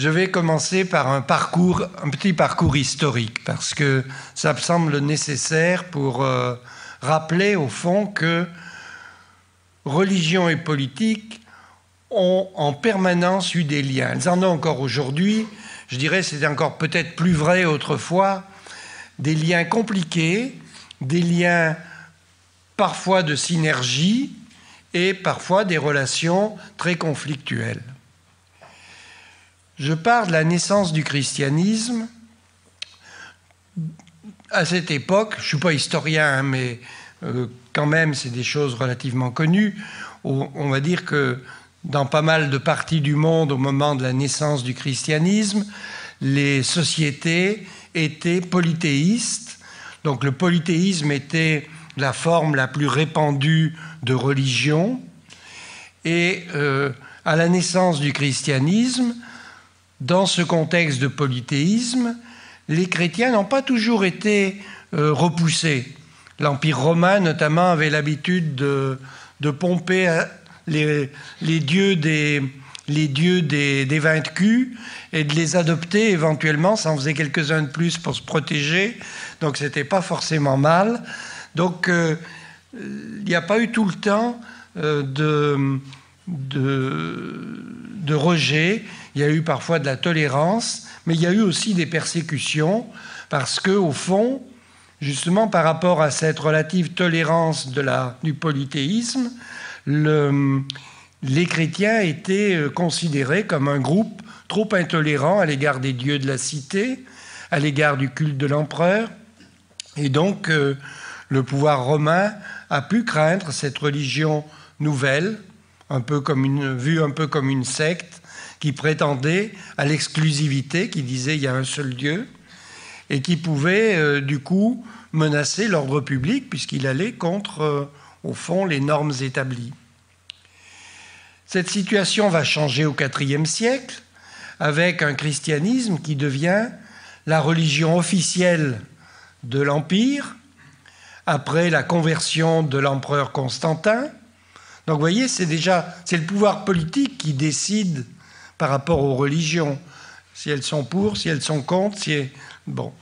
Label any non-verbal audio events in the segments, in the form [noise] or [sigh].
je vais commencer par un petit parcours historique, parce que ça me semble nécessaire pour euh, rappeler au fond que religion et politique ont en permanence eu des liens. Elles en ont encore aujourd'hui. Je dirais c'était encore peut-être plus vrai autrefois. Des liens compliqués, des liens parfois de synergie et parfois des relations très conflictuelles. Je parle de la naissance du christianisme. À cette époque, je ne suis pas historien, hein, mais euh, quand même, c'est des choses relativement connues. On va dire que dans pas mal de parties du monde, au moment de la naissance du christianisme, les sociétés étaient polythéistes. Donc le polythéisme était la forme la plus répandue de religion. Et euh, à la naissance du christianisme, dans ce contexte de polythéisme, les chrétiens n'ont pas toujours été euh, repoussés. L'Empire romain, notamment, avait l'habitude de, pomper euh, les, dieux, des, dieux des vaincus et de les adopter éventuellement. Ça en faisait quelques-uns de plus pour se protéger, donc ce n'était pas forcément mal. Donc euh, il n'y a pas eu tout le temps de, de rejet. Il y a eu parfois de la tolérance, mais il y a eu aussi des persécutions, parce que au fond, justement par rapport à cette relative tolérance de la, du polythéisme, les chrétiens étaient euh, considérés comme un groupe trop intolérant à l'égard des dieux de la cité, à l'égard du culte de l'empereur, et donc euh, le pouvoir romain a pu craindre cette religion nouvelle, un peu comme une, vue un peu comme une secte, qui prétendait à l'exclusivité, qui disait il y a un seul Dieu, et qui pouvait euh, du coup menacer l'ordre public puisqu'il allait contre, euh, au fond, les normes établies. Cette situation va changer au IVe siècle avec un christianisme qui devient la religion officielle de l'Empire après la conversion de l'empereur Constantin. Donc vous voyez, c'est déjà c'est le pouvoir politique qui décide par rapport aux religions, si elles sont pour, si elles sont contre, si bon.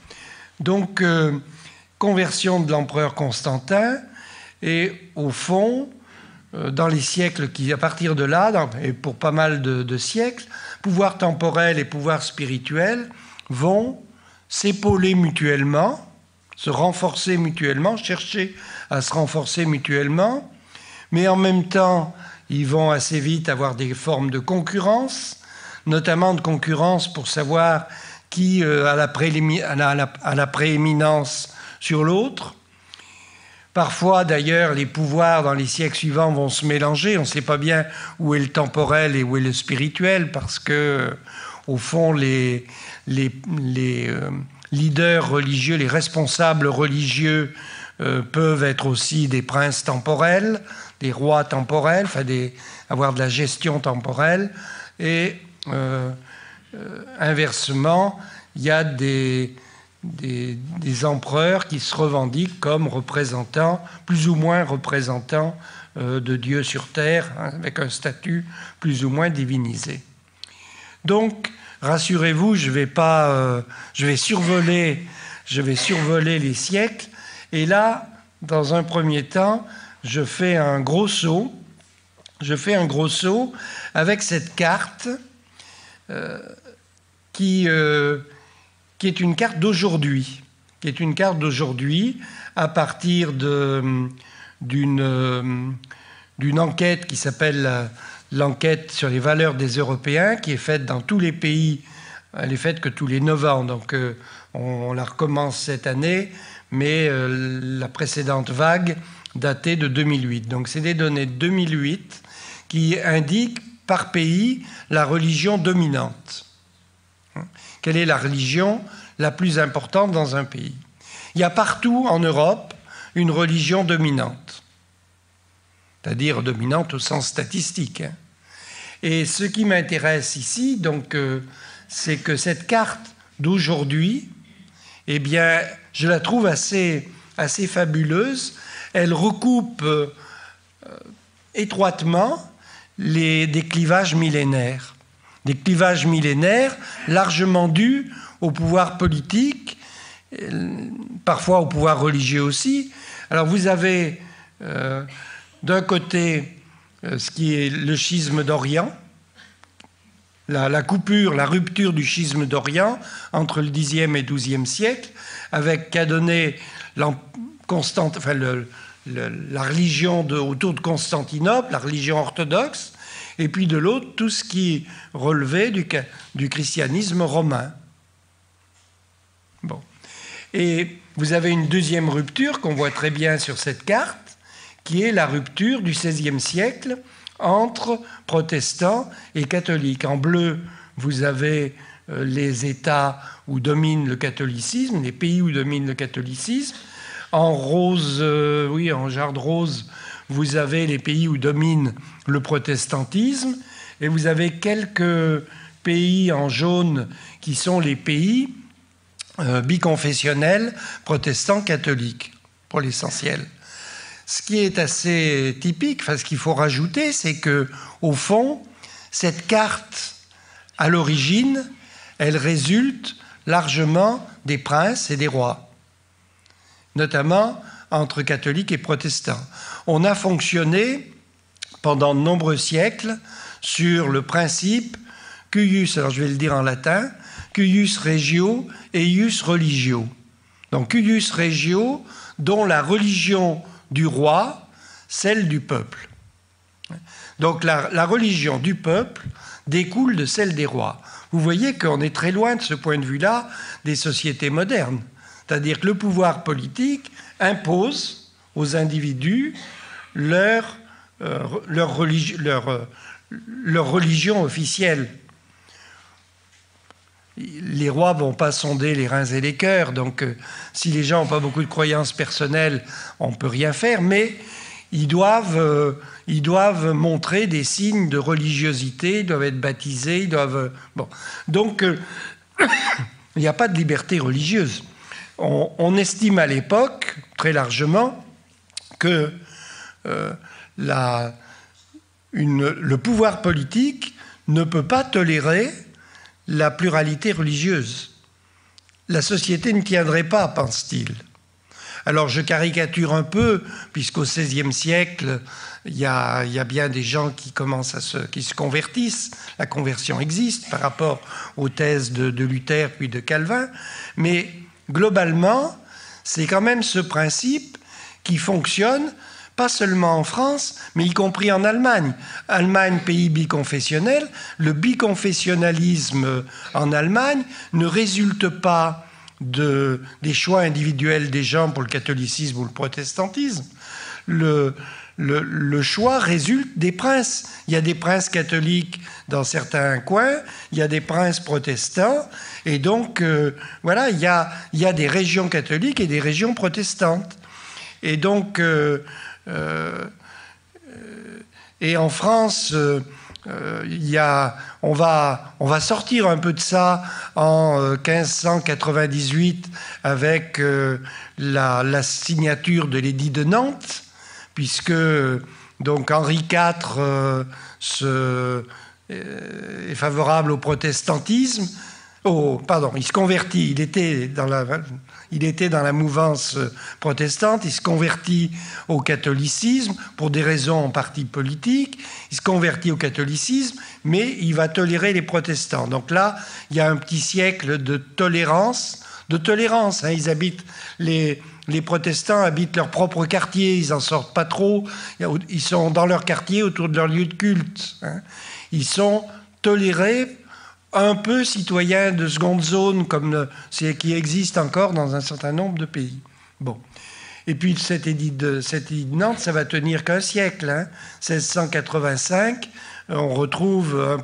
Donc euh, conversion de l'empereur Constantin et au fond, euh, dans les siècles qui, à partir de là, et pour pas mal de, siècles, pouvoir temporel et pouvoir spirituel vont s'épauler mutuellement, se renforcer mutuellement, chercher à se renforcer mutuellement, mais en même temps, ils vont assez vite avoir des formes de concurrence, notamment de concurrence pour savoir qui euh, a, la prééminence sur l'autre. Parfois, d'ailleurs, les pouvoirs dans les siècles suivants vont se mélanger. On ne sait pas bien où est le temporel et où est le spirituel, parce que, au fond, les, euh, leaders religieux, les responsables religieux euh, peuvent être aussi des princes temporels, des rois temporels, enfin avoir de la gestion temporelle. Et euh, euh, inversement, il y a des, des, empereurs qui se revendiquent comme représentants, plus ou moins représentants euh, de Dieu sur terre, hein, avec un statut plus ou moins divinisé. Donc, rassurez-vous, je vais pas, je vais survoler, je vais survoler les siècles. Et là, dans un premier temps, je fais un gros saut. Je fais un gros saut avec cette carte euh, qui, euh, qui est une carte d'aujourd'hui, qui est une carte d'aujourd'hui à partir d'une euh, enquête qui s'appelle l'enquête sur les valeurs des Européens, qui est faite dans tous les pays. Elle est faite que tous les 9 ans, donc on, la recommence cette année, mais la précédente vague datait de 2008. Donc c'est des données de 2008 qui indiquent par pays la religion dominante. Quelle est la religion la plus importante dans un pays? Il y a partout en Europe une religion dominante, c'est-à-dire dominante au sens statistique. Hein. Et ce qui m'intéresse ici, donc, euh, c'est que cette carte d'aujourd'hui, eh bien, je la trouve assez, assez fabuleuse. Elle recoupe euh, étroitement les, des clivages millénaires. des clivages millénaires largement dus au pouvoir politique, parfois au pouvoir religieux aussi. Alors vous avez euh, d'un côté euh, ce qui est le schisme d'Orient, la, coupure, la rupture du schisme d'Orient entre le Xe et XIIe siècle, avec qu'a donné enfin, la religion autour de Constantinople, la religion orthodoxe, et puis de l'autre, tout ce qui relevait du, du christianisme romain. Bon. Et vous avez une deuxième rupture qu'on voit très bien sur cette carte, qui est la rupture du XVIe siècle entre protestants et catholiques. En bleu, vous avez euh, les États où domine le catholicisme, les pays où domine le catholicisme. En rose, euh, oui, en jarde rose, vous avez les pays où domine le protestantisme. Et vous avez quelques pays en jaune qui sont les pays euh, biconfessionnels protestants catholiques, pour l'essentiel. Ce qui est assez typique, ce qu'il faut rajouter, c'est que, au fond, cette carte, à l'origine, elle résulte largement des princes et des rois, notamment entre catholiques et protestants. On a fonctionné pendant de nombreux siècles sur le principe cuius, alors je vais le dire en latin, cuius regio et ius religio. Donc cuius regio, dont la religion du roi, celle du peuple. Donc la, religion du peuple découle de celle des rois. Vous voyez qu'on est très loin de ce point de vue-là des sociétés modernes. C'est-à-dire que le pouvoir politique impose aux individus leur, euh, euh, leur religion officielle les rois vont pas sonder les reins et les cœurs, donc euh, si les gens n'ont pas beaucoup de croyances personnelles, on peut rien faire, mais ils doivent, ils doivent montrer des signes de religiosité, ils doivent être baptisés, ils doivent... Bon. Donc, [coughs] il n'y a pas de liberté religieuse. On, estime à l'époque, très largement, que la, le pouvoir politique ne peut pas tolérer la pluralité religieuse. La société ne tiendrait pas, pense-t-il. Alors je caricature un peu, puisqu'au XVIe siècle, il y, a, bien des gens qui commencent à se, qui se convertissent. La conversion existe par rapport aux thèses de, de Luther puis de Calvin, mais globalement, c'est quand même ce principe qui fonctionne pas seulement en France, mais y compris en Allemagne. Allemagne, pays biconfessionnel, le biconfessionnalisme en Allemagne ne résulte pas de, des choix individuels des gens pour le catholicisme ou le protestantisme. Le, choix résulte des princes. Il y a des princes catholiques dans certains coins, il y a des princes protestants, et donc euh, voilà, il y, a, des régions catholiques et des régions protestantes. Et donc, euh, euh, et en France, il y a, on, va, on va sortir un peu de ça en 1598 avec la, signature de l'édit de Nantes, puisque donc Henri IV se, est favorable au protestantisme. Oh, pardon, il se convertit. Il était dans la, il était dans la mouvance protestante, il se convertit au catholicisme pour des raisons en partie politiques, il se convertit au catholicisme, mais il va tolérer les protestants. Donc là, il y a un petit siècle de tolérance, de tolérance. Hein. Ils habitent les, les protestants habitent leur propre quartier, ils n'en sortent pas trop, ils sont dans leur quartier autour de leur lieu de culte. Hein. Ils sont tolérés un peu citoyen de seconde zone, comme c'est qui existe encore dans un certain nombre de pays. Bon. Et puis cet édit de, Nantes, ça va tenir qu'un siècle. Hein. 1685, on retrouve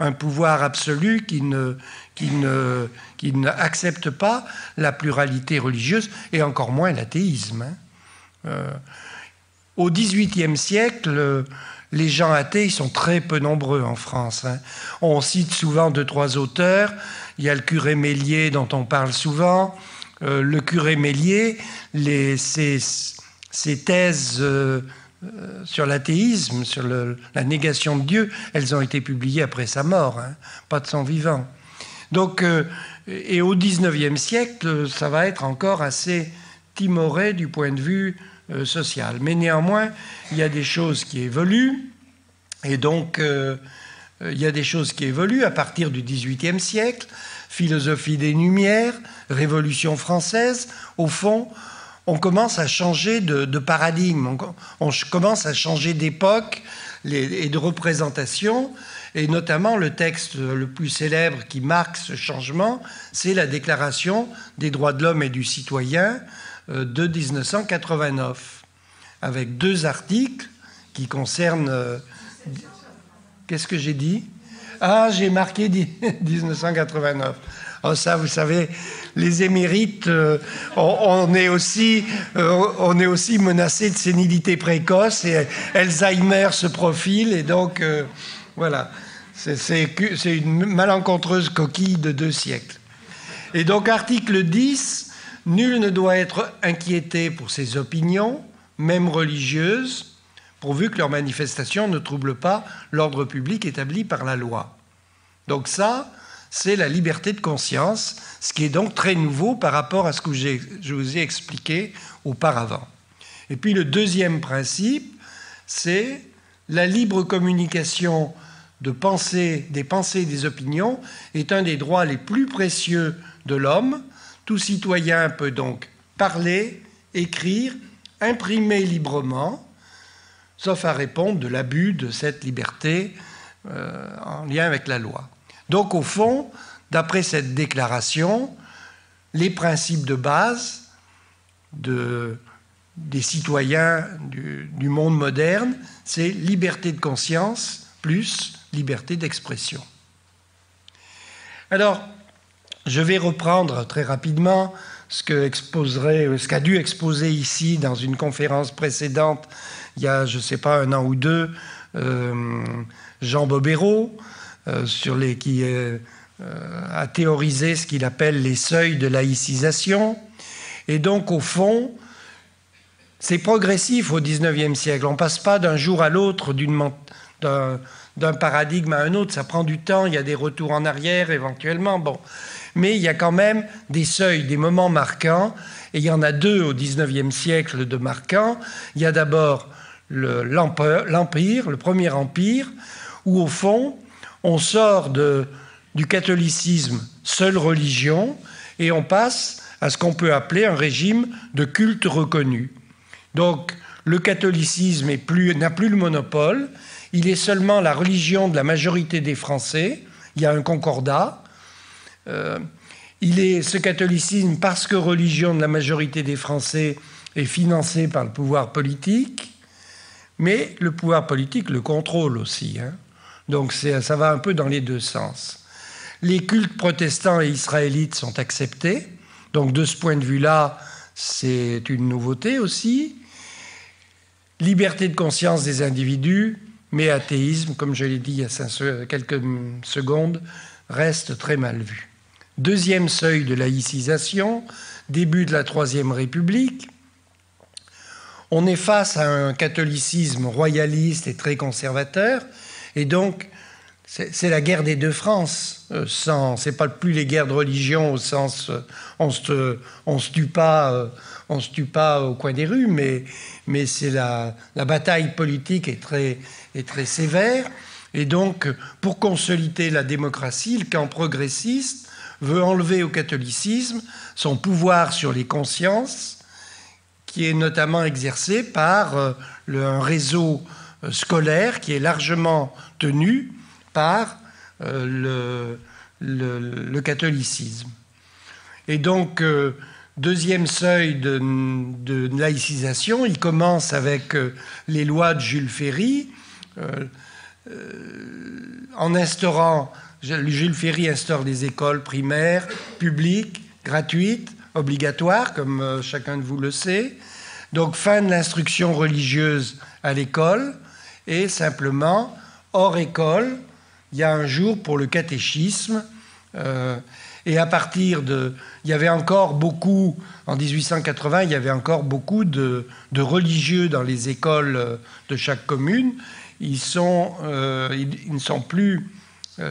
un, pouvoir absolu qui ne, qui, ne, qui n'accepte pas la pluralité religieuse et encore moins l'athéisme. Hein. Euh, au XVIIIe siècle, les gens athées, ils sont très peu nombreux en France. Hein. On cite souvent deux, trois auteurs. Il y a le curé Mélier dont on parle souvent. Euh, le curé Mélier, ses, thèses euh, sur l'athéisme, sur la négation de Dieu, elles ont été publiées après sa mort, hein, pas de son vivant. Donc, et au XIXe siècle, ça va être encore assez timoré du point de vue social. Mais néanmoins, il y a des choses qui évoluent. Et donc, il y a des choses qui évoluent à partir du XVIIIe siècle philosophie des Lumières, Révolution française, au fond, on commence à changer de, paradigme, on, commence à changer d'époque et de représentation, et notamment le texte le plus célèbre qui marque ce changement, c'est la Déclaration des droits de l'homme et du citoyen euh, de 1989, avec deux articles qui concernent... Euh, qu'est-ce que j'ai dit? Ah, j'ai marqué 1989. [laughs] Oh, ça, vous savez, les émérites, euh, on, est aussi, euh, on est aussi menacé de sénilité précoce et Alzheimer se profile et donc voilà, c'est une malencontreuse coquille de deux siècles. Et donc article 10, nul ne doit être inquiété pour ses opinions, même religieuses, pourvu que leur manifestation ne trouble pas l'ordre public établi par la loi. Donc ça, c'est la liberté de conscience, ce qui est donc très nouveau par rapport à ce que je vous ai expliqué auparavant. Et puis le deuxième principe, c'est la libre communication de pensée, des pensées des opinions est un des droits les plus précieux de l'homme. Tout citoyen peut donc parler, écrire, imprimer librement, sauf à répondre de l'abus de cette liberté euh, en lien avec la loi. Donc au fond, d'après cette déclaration, les principes de base des citoyens du monde moderne, c'est liberté de conscience plus liberté d'expression. Alors, je vais reprendre très rapidement ce qu'a dû exposer ici dans une conférence précédente, il y a, je ne sais pas, un an ou deux, euh, Jean Bobéro, euh, qui euh, a théorisé ce qu'il appelle les seuils de laïcisation. Et donc, au fond, c'est progressif au XIXe siècle. On ne passe pas d'un jour à l'autre d'un paradigme à un autre. Ça prend du temps, il y a des retours en arrière éventuellement. Bon mais il y a quand même des seuils, des moments marquants, et il y en a deux au XIXe siècle de marquants. Il y a d'abord l'Empire, le premier empire, où au fond, on sort du catholicisme seule religion et on passe à ce qu'on peut appeler un régime de culte reconnu. Donc le catholicisme n'a plus le monopole, il est seulement la religion de la majorité des Français, il y a un concordat, euh, il est ce catholicisme parce que religion de la majorité des Français est financé par le pouvoir politique, mais le pouvoir politique le contrôle aussi. Hein. Donc ça va un peu dans les deux sens. Les cultes protestants et israélites sont acceptés. Donc de ce point de vue-là, c'est une nouveauté aussi. Liberté de conscience des individus, mais athéisme, comme je l'ai dit il y a quelques secondes, reste très mal vu. Deuxième seuil de laïcisation, début de la Troisième République. On est face à un catholicisme royaliste et très conservateur, et donc c'est la guerre des deux France. Euh, sans, c'est pas plus les guerres de religion au sens euh, on se, on se tue pas, euh, on se tue pas au coin des rues, mais, mais c'est la, la bataille politique est très, est très sévère. Et donc, pour consolider la démocratie, le camp progressiste veut enlever au catholicisme son pouvoir sur les consciences, qui est notamment exercé par euh, un réseau euh, scolaire qui est largement tenu par euh, le, catholicisme. Et donc, deuxième seuil de, laïcisation, il commence avec les lois de Jules Ferry, en instaurant Jules Ferry instaure des écoles primaires publiques, gratuites, obligatoires, comme euh, chacun de vous le sait. Donc fin de l'instruction religieuse à l'école et simplement hors école, il y a un jour pour le catéchisme et à partir de... Il y avait encore beaucoup, en 1880, il y avait encore beaucoup de, religieux dans les écoles de chaque commune. Ils, sont, ils, ne sont plus...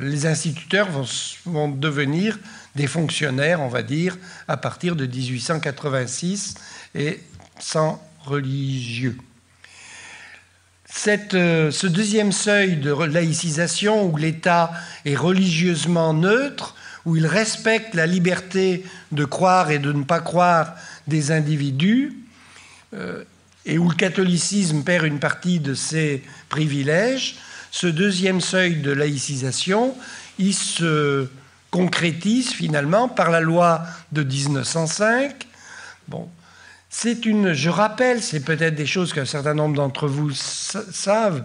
Les instituteurs vont, vont devenir des fonctionnaires, on va dire, à partir de 1886 et sans religieux. Euh, ce deuxième seuil de laïcisation où l'État est religieusement neutre, où il respecte la liberté de croire et de ne pas croire des individus, euh, et où le catholicisme perd une partie de ses privilèges, ce deuxième seuil de laïcisation, il se concrétise finalement par la loi de 1905. Bon, c'est une, je rappelle, c'est peut-être des choses qu'un certain nombre d'entre vous savent,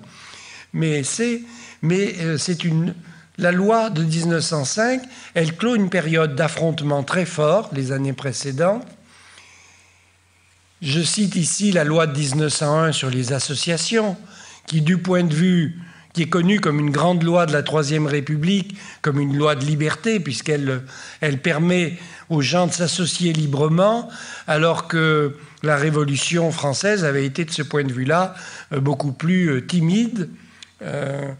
mais c'est, mais euh, c'est une, la loi de 1905, elle clôt une période d'affrontement très fort les années précédentes. Je cite ici la loi de 1901 sur les associations, qui, du point de vue qui est connue comme une grande loi de la Troisième République, comme une loi de liberté, puisqu'elle elle permet aux gens de s'associer librement, alors que la Révolution française avait été de ce point de vue-là euh, beaucoup plus euh, timide euh,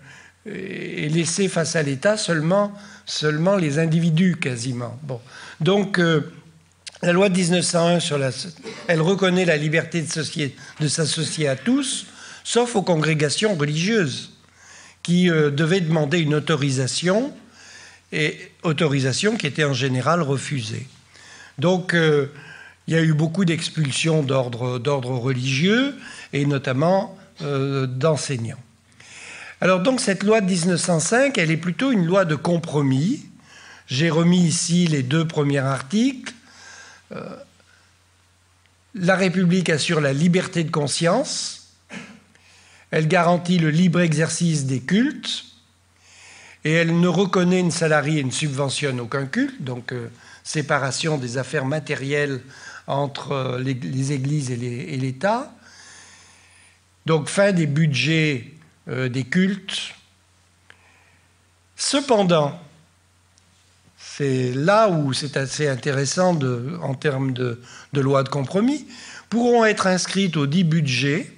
et laissé face à l'État seulement, seulement les individus quasiment. Bon. Donc la loi de 1901 sur la, elle reconnaît la liberté de s'associer à tous, sauf aux congrégations religieuses qui euh, devait demander une autorisation, et autorisation qui était en général refusée. Donc euh, il y a eu beaucoup d'expulsions d'ordre religieux, et notamment euh, d'enseignants. Alors donc cette loi de 1905, elle est plutôt une loi de compromis. J'ai remis ici les deux premiers articles. La République assure la liberté de conscience, elle garantit le libre exercice des cultes et elle ne reconnaît une salarie et ne subventionne aucun culte, donc euh, séparation des affaires matérielles entre euh, les, églises et l'État. Donc fin des budgets euh, des cultes. Cependant, c'est là où c'est assez intéressant en termes de, loi de compromis, pourront être inscrites au dit budget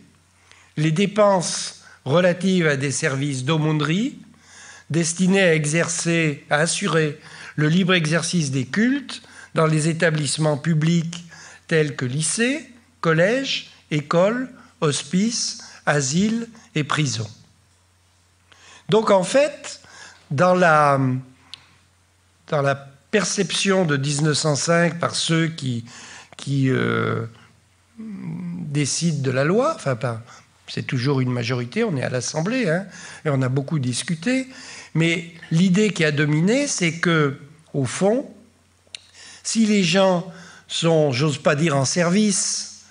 les dépenses relatives à des services d'aumônerie destinés à exercer, à assurer le libre exercice des cultes dans les établissements publics tels que lycées, collèges, écoles, hospices, asiles et prisons. Donc en fait, dans la, dans la perception de 1905 par ceux qui, euh, décident de la loi, enfin c'est toujours une majorité, on est à l'Assemblée, hein, et on a beaucoup discuté. Mais l'idée qui a dominé, c'est que, au fond, si les gens sont, j'ose pas dire en service,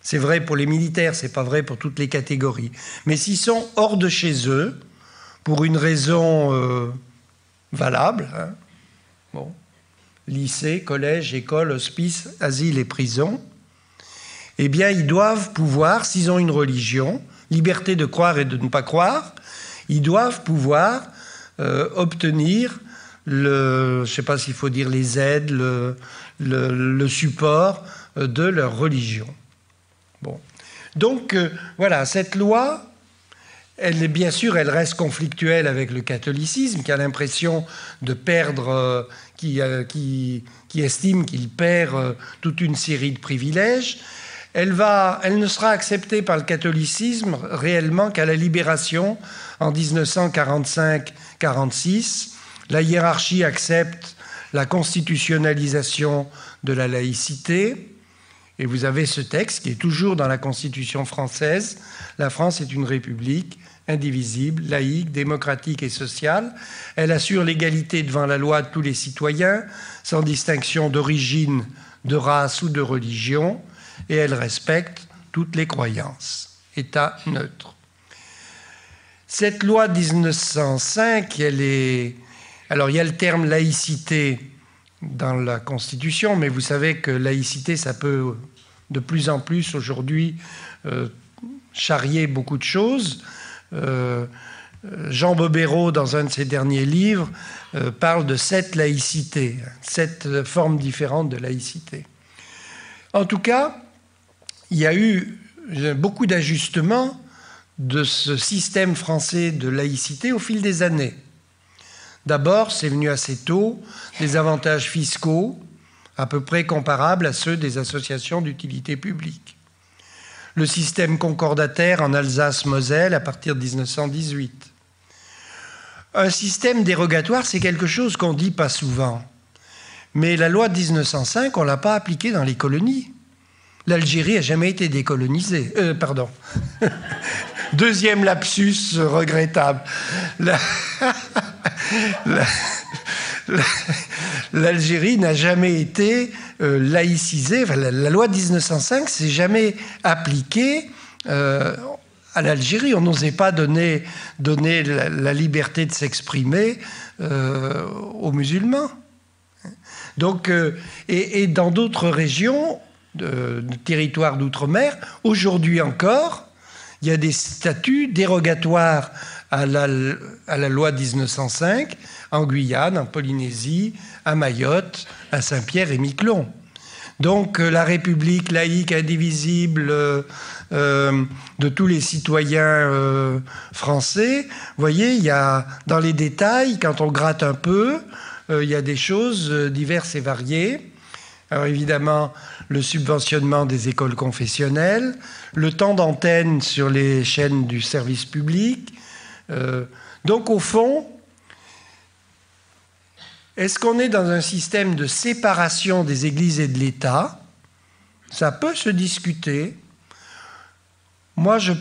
c'est vrai pour les militaires, c'est pas vrai pour toutes les catégories, mais s'ils sont hors de chez eux, pour une raison euh, valable, hein, bon, lycée, collège, école, hospice, asile et prison, eh bien, ils doivent pouvoir, s'ils ont une religion, liberté de croire et de ne pas croire, ils doivent pouvoir euh, obtenir le, je sais pas s'il faut dire les aides, le, le, support euh, de leur religion. Bon. Donc, euh, voilà, cette loi, elle bien sûr, elle reste conflictuelle avec le catholicisme, qui a l'impression de perdre, qui, qui, qui estime qu'il perd toute une série de privilèges elle, va, elle ne sera acceptée par le catholicisme réellement qu'à la libération en 1945-46. La hiérarchie accepte la constitutionnalisation de la laïcité. Et vous avez ce texte qui est toujours dans la Constitution française. La France est une république indivisible, laïque, démocratique et sociale. Elle assure l'égalité devant la loi de tous les citoyens, sans distinction d'origine, de race ou de religion et elle respecte toutes les croyances. État neutre. Cette loi 1905, elle est... Alors il y a le terme laïcité dans la Constitution, mais vous savez que laïcité, ça peut de plus en plus aujourd'hui euh, charrier beaucoup de choses. Euh, Jean Bobéro, dans un de ses derniers livres, parle de sept laïcités, sept formes différentes de laïcité. En tout cas, il y a eu beaucoup d'ajustements de ce système français de laïcité au fil des années. D'abord, c'est venu assez tôt, des avantages fiscaux à peu près comparables à ceux des associations d'utilité publique. Le système concordataire en Alsace-Moselle à partir de 1918. Un système dérogatoire, c'est quelque chose qu'on dit pas souvent. Mais la loi de 1905, on ne l'a pas appliquée dans les colonies. L'Algérie n'a jamais été décolonisée. Euh, pardon. [laughs] Deuxième lapsus regrettable. [laughs] [laughs] L'Algérie n'a jamais été euh, laïcisée. la, loi de 1905 s'est jamais appliquée euh, à l'Algérie. On n'osait pas donner, la, liberté de s'exprimer euh, aux musulmans. Donc, et, dans d'autres régions, territoires d'outre-mer, aujourd'hui encore, il y a des statuts dérogatoires à la loi 1905 en Guyane, en Polynésie, à Mayotte, à Saint-Pierre et Miquelon. Donc euh, la République laïque, indivisible euh, euh, de tous les citoyens français, vous voyez, il y a dans les détails, quand on gratte un peu, il y a des choses diverses et variées. Alors évidemment, le subventionnement des écoles confessionnelles, le temps d'antenne sur les chaînes du service public. Donc au fond, est-ce qu'on est dans un système de séparation des églises et de l'État? Ça peut se discuter. Moi, je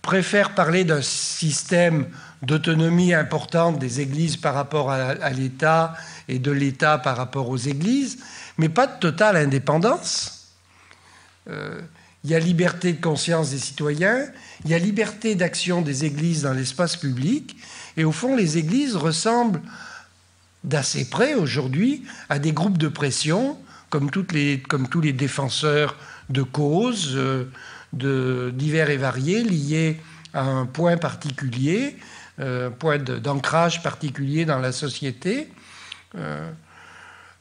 préfère parler d'un système d'autonomie importante des églises par rapport à, l'État et de l'État par rapport aux églises, mais pas de totale indépendance. Euh, il y a liberté de conscience des citoyens, il y a liberté d'action des églises dans l'espace public, et au fond, les églises ressemblent d'assez près aujourd'hui à des groupes de pression, comme, tous les défenseurs de causes euh, divers et variés liés à un point particulier, un euh, point d'ancrage particulier dans la société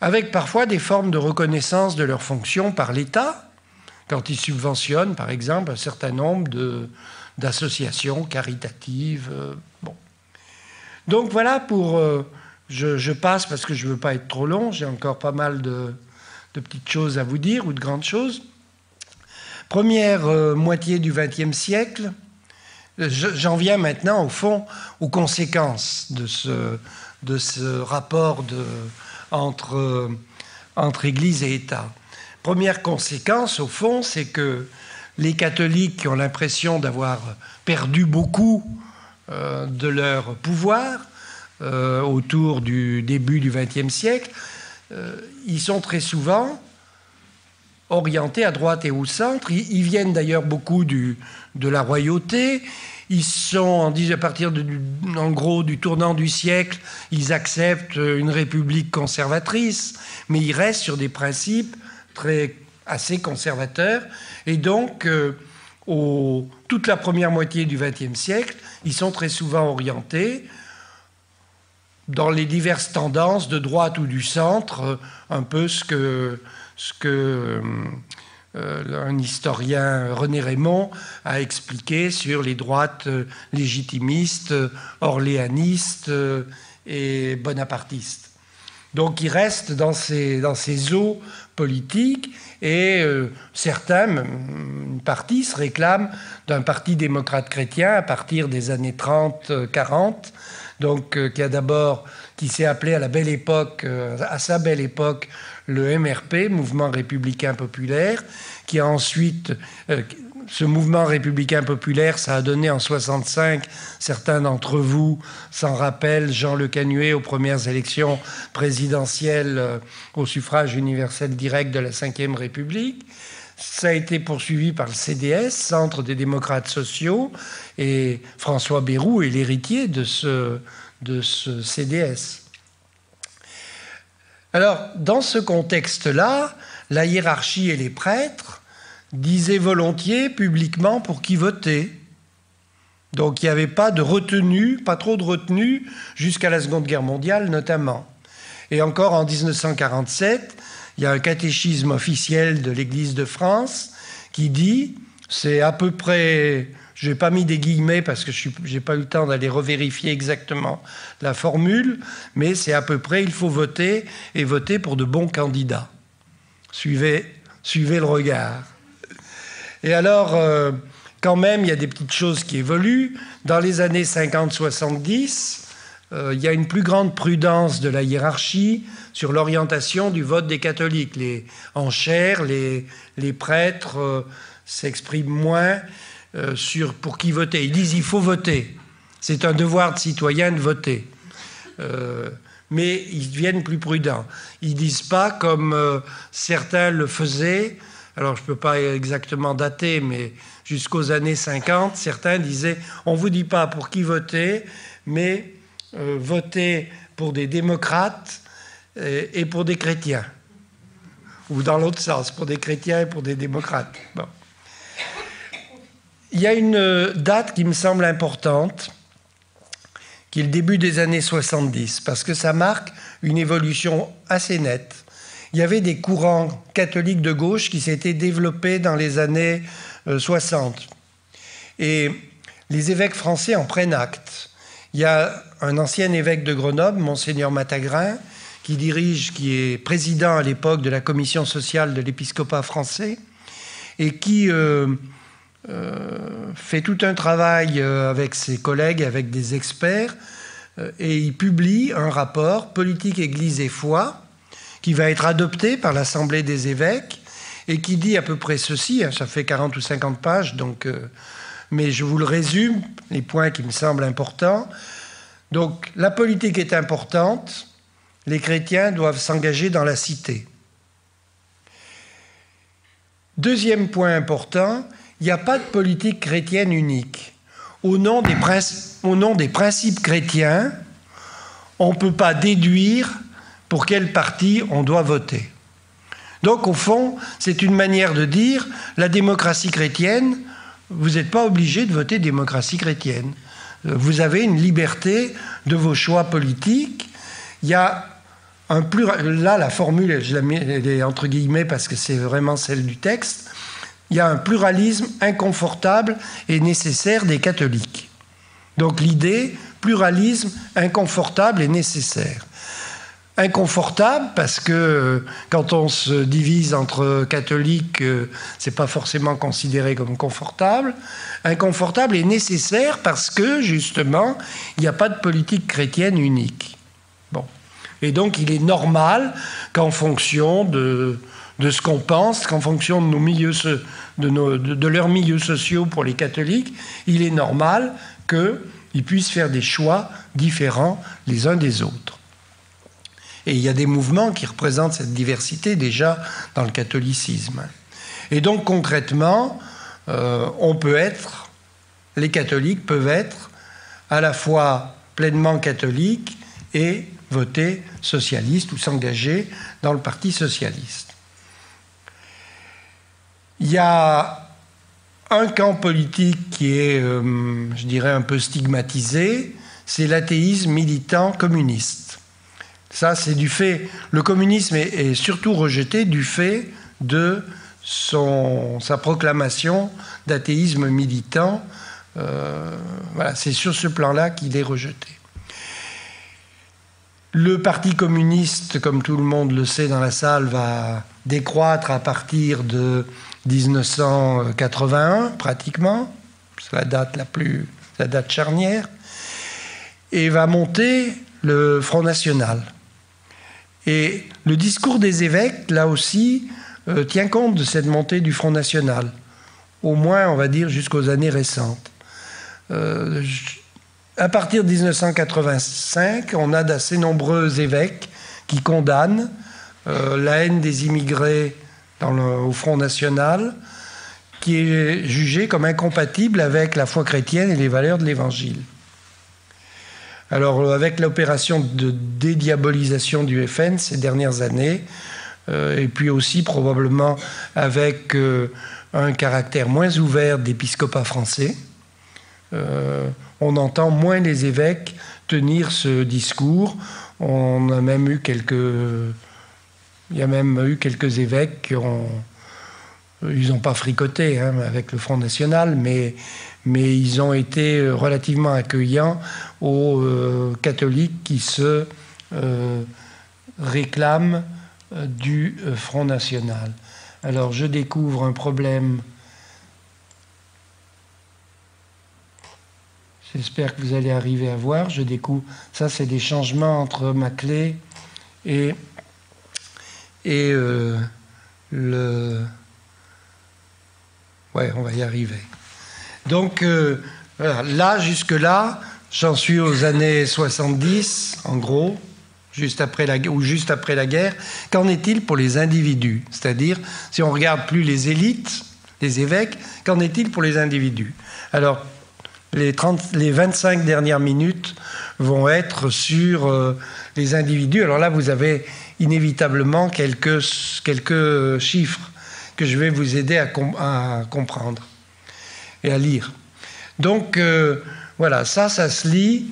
avec parfois des formes de reconnaissance de leurs fonctions par l'État, quand il subventionne, par exemple, un certain nombre d'associations caritatives. Euh. Donc voilà pour... Je, passe parce que je ne veux pas être trop long, j'ai encore pas mal de, petites choses à vous dire ou de grandes choses. Première euh, moitié du XXe siècle, j'en viens maintenant au fond aux conséquences de ce, rapport entre Église et État. Première conséquence, au fond, c'est que les catholiques qui ont l'impression d'avoir perdu beaucoup euh, de leur pouvoir euh, autour du début du XXe siècle, euh, ils sont très souvent orientés à droite et au centre. Ils, viennent d'ailleurs beaucoup du, de la royauté. Ils sont, à partir de, en gros du tournant du siècle, ils acceptent une république conservatrice, mais ils restent sur des principes très, assez conservateur. Et donc, euh, toute la première moitié du XXe siècle, ils sont très souvent orientés dans les diverses tendances de droite ou du centre, euh, un peu ce que, ce que euh, un historien, René Raymond, a expliqué sur les droites légitimistes, orléanistes et bonapartistes. Donc il reste dans ces, dans ces eaux politiques et euh, certains, une partie, se réclament d'un parti démocrate chrétien à partir des années 30-40, donc euh, qui a d'abord, qui s'est appelé à la belle époque, euh, à sa belle époque, le MRP, Mouvement républicain populaire, qui a ensuite ce mouvement républicain populaire, ça a donné en 65, certains d'entre vous s'en rappellent, Jean Le Canuet aux premières élections présidentielles euh, au suffrage universel direct de la Ve République. Ça a été poursuivi par le CDS, Centre des démocrates sociaux, et François Bayrou est l'héritier de ce, de ce CDS. Alors, dans ce contexte-là, la hiérarchie et les prêtres disait volontiers publiquement pour qui voter. Donc il n'y avait pas de retenue, pas trop de retenue, jusqu'à la Seconde Guerre mondiale notamment. Et encore en 1947, il y a un catéchisme officiel de l'Église de France qui dit, c'est à peu près, je n'ai pas mis des guillemets parce que je n'ai pas eu le temps d'aller revérifier exactement la formule, mais c'est à peu près, il faut voter et voter pour de bons candidats. Suivez, suivez le regard. Et alors, euh, quand même, il y a des petites choses qui évoluent. Dans les années 50-70, euh, il y a une plus grande prudence de la hiérarchie sur l'orientation du vote des catholiques. Les enchères, les, prêtres euh, s'expriment moins sur pour qui voter. Ils disent il faut voter. C'est un devoir de citoyen de voter. mais ils deviennent plus prudents. Ils disent pas comme certains le faisaient alors je ne peux pas exactement dater, mais jusqu'aux années 50, certains disaient on vous dit pas pour qui voter, mais euh, votez pour des démocrates et, pour des chrétiens. Ou dans l'autre sens, pour des chrétiens et pour des démocrates. Il y a une date qui me semble importante, qui est le début des années 70, parce que ça marque une évolution assez nette il y avait des courants catholiques de gauche qui s'étaient développés dans les années 60. Euh, Et les évêques français en prennent acte. Il y a un ancien évêque de Grenoble, monseigneur Matagrin, qui dirige, qui est président à l'époque de la commission sociale de l'épiscopat français, et qui euh, euh, fait tout un travail avec ses collègues, avec des experts, et il publie un rapport Politique, Église et foi, qui va être adopté par l'Assemblée des évêques et qui dit à peu près ceci, hein, ça fait 40 ou 50 pages, donc, euh, mais je vous le résume, les points qui me semblent importants. Donc la politique est importante, les chrétiens doivent s'engager dans la cité. Deuxième point important, il n'y a pas de politique chrétienne unique. Au nom des, principes chrétiens, on ne peut pas déduire pour quel parti on doit voter. Donc au fond, c'est une manière de dire, la démocratie chrétienne, vous n'êtes pas obligé de voter démocratie chrétienne. Vous avez une liberté de vos choix politiques. Il y a. Là, la formule, je la mets entre guillemets parce que c'est vraiment celle du texte. Il y a un pluralisme inconfortable et nécessaire des catholiques. Donc l'idée, pluralisme inconfortable et nécessaire inconfortable parce que euh, quand on se divise entre catholiques, euh, c'est pas forcément considéré comme confortable. Inconfortable et nécessaire parce que justement, il n'y a pas de politique chrétienne unique. Bon. Et donc, il est normal qu'en fonction de, de ce qu'on pense, qu'en fonction de, nos milieux, de leurs milieux sociaux pour les catholiques, il est normal qu'ils puissent faire des choix différents les uns des autres. Et il y a des mouvements qui représentent cette diversité déjà dans le catholicisme. Et donc concrètement, euh, on peut être, les catholiques peuvent être à la fois pleinement catholiques et voter socialiste ou s'engager dans le Parti socialiste. Il y a un camp politique qui est, euh, je dirais, un peu stigmatisé, c'est l'athéisme militant communiste. Ça, c'est du fait. Le communisme est, surtout rejeté du fait de sa proclamation d'athéisme militant. Euh, voilà, c'est sur ce plan-là qu'il est rejeté. Le Parti communiste, comme tout le monde le sait dans la salle, va décroître à partir de 1981, pratiquement. C'est la date la plus, la date charnière. Et va monter le Front National. Et le discours des évêques, là aussi, euh, tient compte de cette montée du Front National, au moins, on va dire, jusqu'aux années récentes. Euh, à partir de 1985, on a d'assez nombreux évêques qui condamnent euh, la haine des immigrés au Front National, qui est jugée comme incompatible avec la foi chrétienne et les valeurs de l'Évangile. Alors, euh, avec l'opération de dédiabolisation du FN ces dernières années, euh, et puis aussi probablement avec euh, un caractère moins ouvert d'épiscopat français, on entend moins les évêques tenir ce discours. On a même eu quelques, il y a même eu quelques évêques qui ont, ils n'ont pas fricoté hein, avec le Front National, mais, mais ils ont été relativement accueillants aux euh, catholiques qui se euh, réclament euh, du Front National. Alors je découvre un problème J'espère que vous allez arriver à voir. Je découvre. Ça, c'est des changements entre ma clé et, et le. Ouais, on va y arriver. Donc, là, jusque-là, j'en suis aux années 70, en gros, juste après la, ou juste après la guerre. Qu'en est-il pour les individus? C'est-à-dire, si on regarde plus les élites, les évêques, qu'en est-il pour les individus? Alors, les, 30, les 25 dernières minutes vont être sur euh, les individus. Alors là, vous avez inévitablement quelques, quelques chiffres que je vais vous aider à, comprendre et à lire. Donc euh, voilà, ça, ça se lit.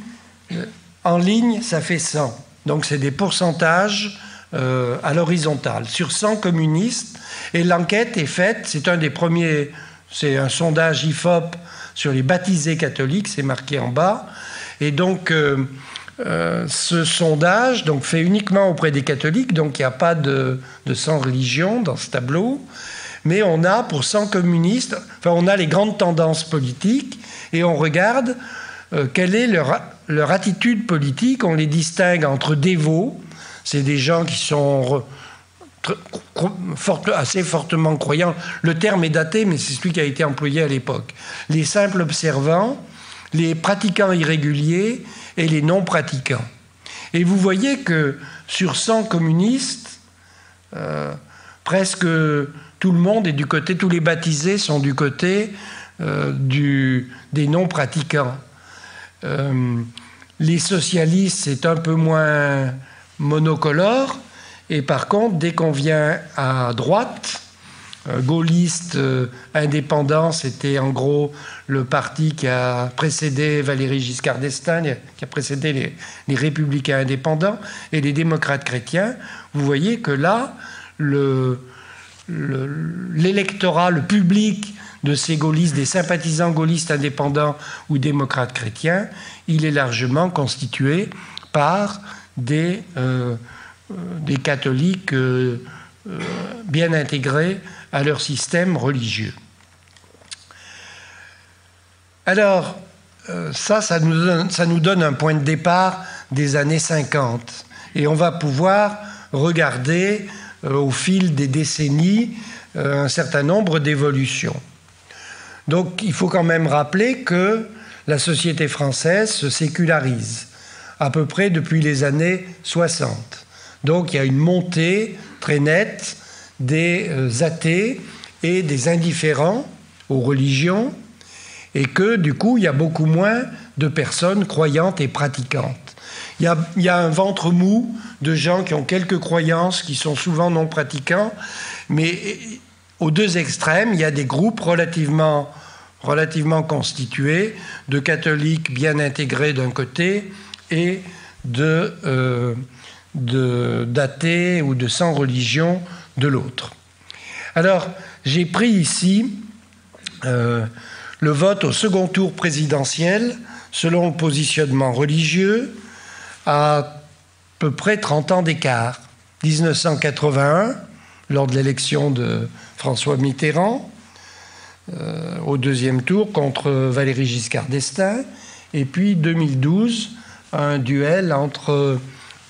Euh, en ligne, ça fait 100. Donc c'est des pourcentages à l'horizontale sur 100 communistes. Et l'enquête est faite, c'est un des premiers, c'est un sondage IFOP sur les baptisés catholiques, c'est marqué en bas. Et donc, euh, euh, ce sondage donc, fait uniquement auprès des catholiques, donc il n'y a pas de, de 100 religions dans ce tableau, mais on a pour 100 communistes, enfin on a les grandes tendances politiques, et on regarde euh, quelle est leur, attitude politique, on les distingue entre dévots, c'est des gens qui sont assez fortement croyants. Le terme est daté, mais c'est celui qui a été employé à l'époque. Les simples observants, les pratiquants irréguliers et les non-pratiquants. Et vous voyez que sur 100 communistes, euh, presque tout le monde est du côté, tous les baptisés sont du côté euh, des non-pratiquants. Euh, les socialistes, c'est un peu moins monocolore, et par contre, dès qu'on vient à droite, euh, gaulliste indépendant, c'était en gros le parti qui a précédé Valéry Giscard d'Estaing, qui a précédé les, républicains indépendants et les démocrates chrétiens. Vous voyez que là, l'électorat, le, le public de ces gaullistes, des sympathisants gaullistes indépendants ou démocrates chrétiens, il est largement constitué par des euh, euh, catholiques euh, bien intégrés à leur système religieux. Alors, ça, ça nous, donne, ça nous donne un point de départ des années 50. Et on va pouvoir regarder au fil des décennies un certain nombre d'évolutions. Donc il faut quand même rappeler que la société française se sécularise à peu près depuis les années 60. Donc il y a une montée très nette des euh, athées et des indifférents aux religions, et que du coup il y a beaucoup moins de personnes croyantes et pratiquantes. Il y, a, un ventre mou de gens qui ont quelques croyances, qui sont souvent non pratiquants, mais aux deux extrêmes, il y a des groupes relativement, constitués de catholiques bien intégrés d'un côté et de... Euh, d'athées ou de sans religion de l'autre. Alors, j'ai pris ici euh, le vote au second tour présidentiel selon le positionnement religieux à peu près 30 ans d'écart. 1981, lors de l'élection de François Mitterrand, euh, au deuxième tour contre Valéry Giscard d'Estaing, et puis 2012, un duel entre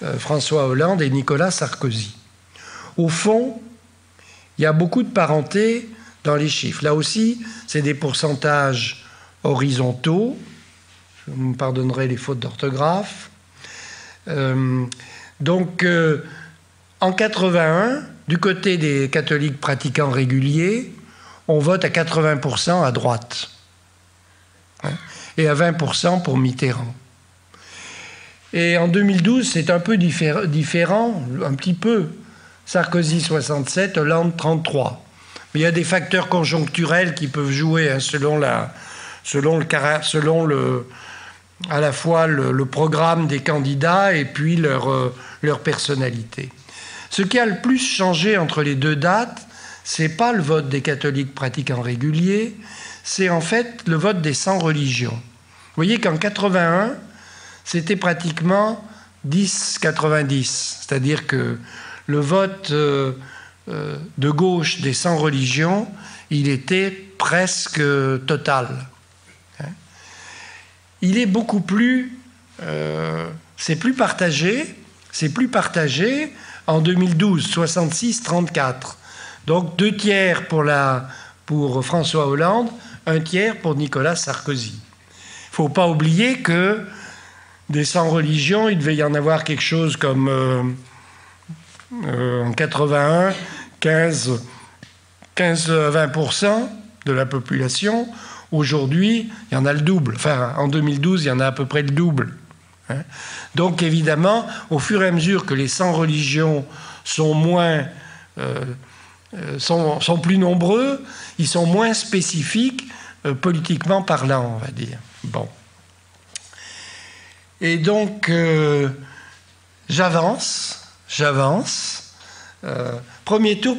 euh, François Hollande et Nicolas Sarkozy. Au fond, il y a beaucoup de parenté dans les chiffres. Là aussi, c'est des pourcentages horizontaux. Vous me pardonnerez les fautes d'orthographe. Euh, donc, en 81, du côté des catholiques pratiquants réguliers, on vote à 80% à droite hein, et à 20% pour Mitterrand. Et en 2012, c'est un peu différent, un petit peu. Sarkozy 67, Hollande 33. Mais il y a des facteurs conjoncturels qui peuvent jouer hein, selon le, à la fois le, programme des candidats et puis leur, euh, leur personnalité. Ce qui a le plus changé entre les deux dates, c'est pas le vote des catholiques pratiquants réguliers, c'est en fait le vote des sans religions. Vous voyez qu'en 81, c'était pratiquement 10-90, c'est-à-dire que le vote euh, euh, de gauche des sans religions, il était presque total. Hein. Il est beaucoup plus, euh, c'est plus partagé, c'est plus partagé en 2012, 66-34. Donc deux tiers pour, la, pour François Hollande, un tiers pour Nicolas Sarkozy. Il ne faut pas oublier que des sans religions, il devait y en avoir quelque chose comme euh, euh, en 81, 15, 15-20% de la population. Aujourd'hui, il y en a le double. Enfin, en 2012, il y en a à peu près le double. Hein. Donc, évidemment, au fur et à mesure que les sans religions sont moins. Euh, sont, sont, plus nombreux, ils sont moins spécifiques politiquement parlant, on va dire. Bon. Et donc, euh, j'avance, j'avance. Euh, premier tour,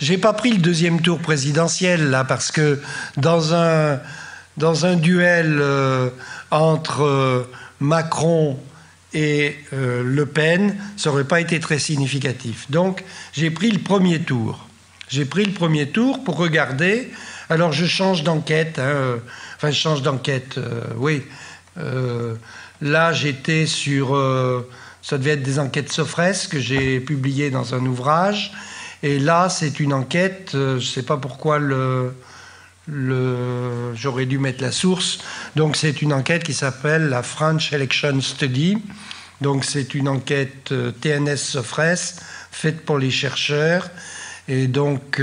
j'ai pas pris le deuxième tour présidentiel là parce que dans un, dans un duel euh, entre Macron et Le Pen, ça n'aurait pas été très significatif. Donc, j'ai pris le premier tour. J'ai pris le premier tour pour regarder. Alors, je change d'enquête. Hein, enfin, je change d'enquête, oui. Là, j'étais sur. Euh, ça devait être des enquêtes Sofres que j'ai publiées dans un ouvrage. Et là, c'est une enquête, euh, je ne sais pas pourquoi le, j'aurais dû mettre la source. Donc, c'est une enquête qui s'appelle la French Election Study. Donc, c'est une enquête euh, TNS Sofres faite pour les chercheurs. Et donc,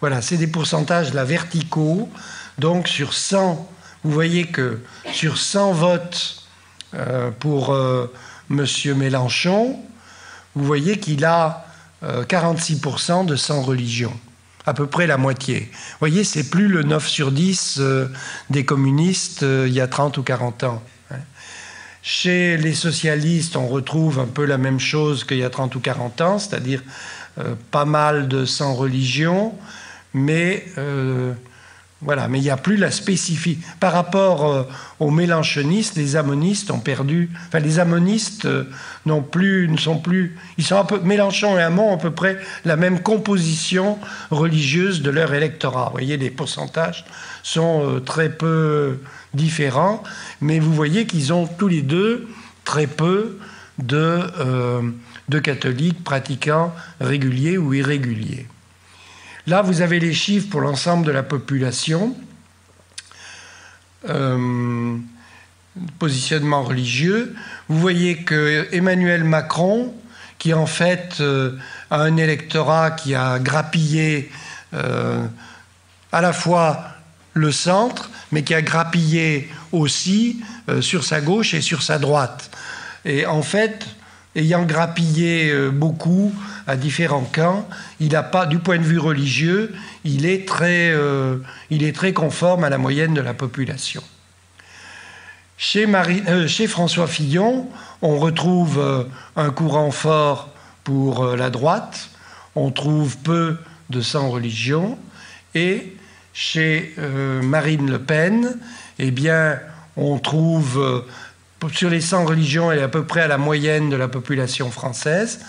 voilà, c'est des pourcentages là verticaux. Donc, sur 100 vous voyez que sur 100 votes euh, pour euh, M. Mélenchon, vous voyez qu'il a 46% euh, de sans religion, à peu près la moitié. Vous voyez, c'est plus le 9 sur 10 des communistes il y a 30 ou 40 ans. Hein. Chez les socialistes, on retrouve un peu la même chose qu'il y a 30 ou 40 ans, c'est-à-dire pas mal de sans religion, mais voilà, mais il n'y a plus la spécificité. Par rapport euh, aux mélanchonistes, les amonistes ont perdu. Enfin, les amonistes euh, n'ont plus, ne sont plus. Ils sont un peu. Mélenchon et Amon ont à peu près la même composition religieuse de leur électorat. Vous voyez, les pourcentages sont euh, très peu différents, mais vous voyez qu'ils ont tous les deux très peu de catholiques pratiquants réguliers ou irréguliers. Là, vous avez les chiffres pour l'ensemble de la population. Euh, positionnement religieux. Vous voyez que Emmanuel Macron, qui en fait euh, a un électorat qui a grappillé euh, à la fois le centre, mais qui a grappillé aussi sur sa gauche et sur sa droite. Et en fait, ayant grappillé euh, beaucoup à différents camps, il n'a pas, du point de vue religieux, il est, très, euh, il est très conforme à la moyenne de la population. Chez, euh, François Fillon, on retrouve un courant fort pour la droite, on trouve peu de sans religion, et chez Marine Le Pen, eh bien, on trouve sur les 100 religions, elle est à peu près à la moyenne de la population française.